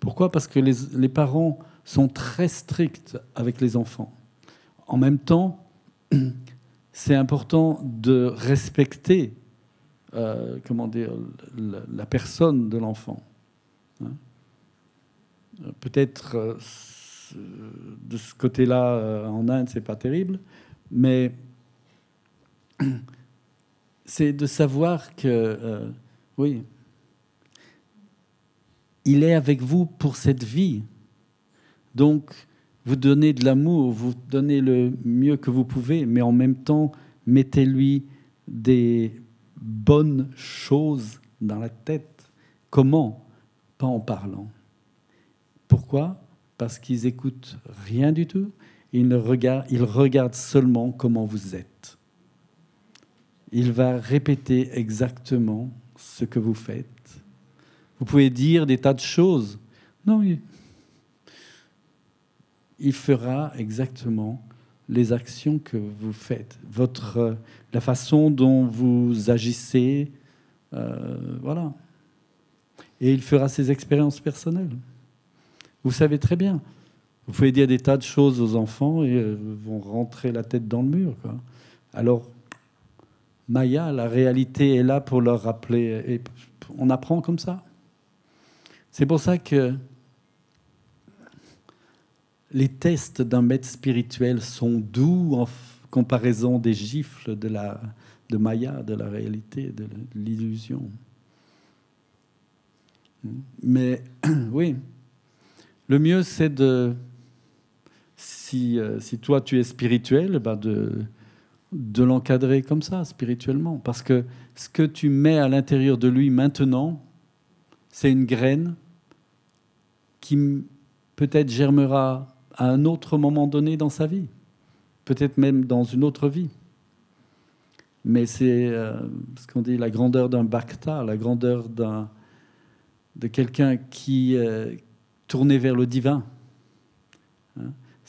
Pourquoi? Parce que les, parents sont très stricts avec les enfants. En même temps, [clears throat] c'est important de respecter, euh, comment dire, la, personne de l'enfant. hein. Euh, Peut-être de ce côté-là, en Inde, c'est pas terrible, mais [clears throat] c'est de savoir que, euh, oui, il est avec vous pour cette vie. Donc, vous donnez de l'amour, vous donnez le mieux que vous pouvez, mais en même temps, mettez-lui des bonnes choses dans la tête. Comment? Pas en parlant. Pourquoi? Parce qu'ils écoutent rien du tout. Ils regardent seulement comment vous êtes. Il va répéter exactement ce que vous faites. Vous pouvez dire des tas de choses. Non, il, il fera exactement les actions que vous faites, votre, la façon dont vous agissez, euh, voilà. Et il fera ses expériences personnelles. Vous savez très bien. Vous pouvez dire des tas de choses aux enfants et euh, vont rentrer la tête dans le mur. Alors, Maya, la réalité est là pour leur rappeler. Et on apprend comme ça. C'est pour ça que les tests d'un maître spirituel sont doux en comparaison des gifles de Maya, de la réalité, de l'illusion. Mais [clears throat] oui, le mieux c'est de, si, euh, si, toi tu es spirituel, ben de, l'encadrer comme ça, spirituellement. Parce que ce que tu mets à l'intérieur de lui maintenant, c'est une graine qui peut-être germera à un autre moment donné dans sa vie, peut-être même dans une autre vie. Mais c'est euh, ce qu'on dit la grandeur d'un bhakta, la grandeur de quelqu'un qui euh, tournait vers le divin.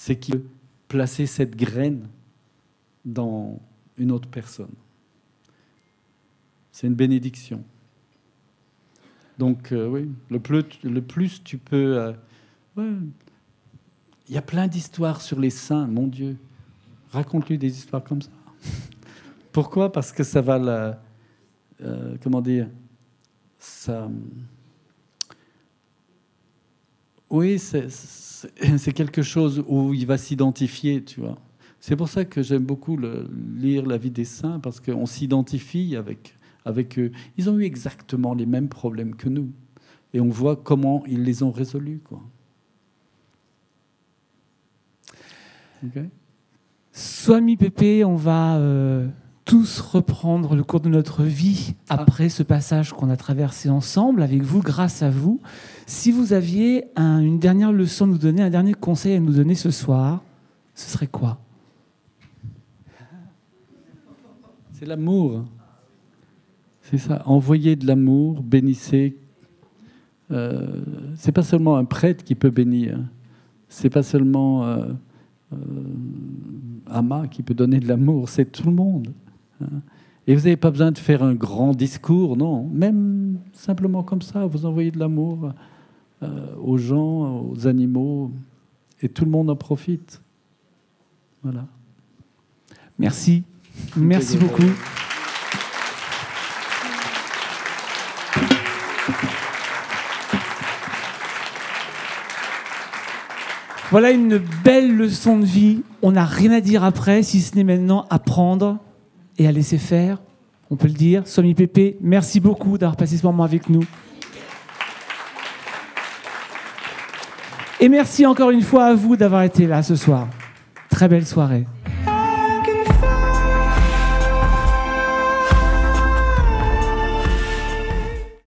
C'est qui peut placer cette graine dans une autre personne. C'est une bénédiction. Donc, euh, oui, le plus, le plus tu peux. Euh, il y a plein d'histoires sur les saints, mon Dieu. Raconte-lui des histoires comme ça. Pourquoi? Parce que ça va la. Euh, comment dire? Ça. Oui, c'est quelque chose où il va s'identifier, tu vois. C'est pour ça que j'aime beaucoup lire la vie des saints, parce qu'on s'identifie avec, eux. Ils ont eu exactement les mêmes problèmes que nous. Et on voit comment ils les ont résolus. Quoi. Swami Pépé, on va euh, tous reprendre le cours de notre vie après ce passage qu'on a traversé ensemble avec vous, grâce à vous. Si vous aviez une dernière leçon à nous donner, un dernier conseil à nous donner ce soir, ce serait quoi? C'est l'amour. C'est ça. Envoyer de l'amour, bénissez. Euh, c'est pas seulement un prêtre qui peut bénir. C'est pas seulement euh, euh Ama qui peut donner de l'amour. C'est tout le monde. Et vous n'avez pas besoin de faire un grand discours, non. Même simplement comme ça, vous envoyez de l'amour euh, aux gens, aux animaux, et tout le monde en profite. Voilà. Merci. Merci beaucoup. Voilà une belle leçon de vie. On n'a rien à dire après, si ce n'est maintenant apprendre et à laisser faire. On peut le dire. Somi Pépé, merci beaucoup d'avoir passé ce moment avec nous. Et merci encore une fois à vous d'avoir été là ce soir. Très belle soirée.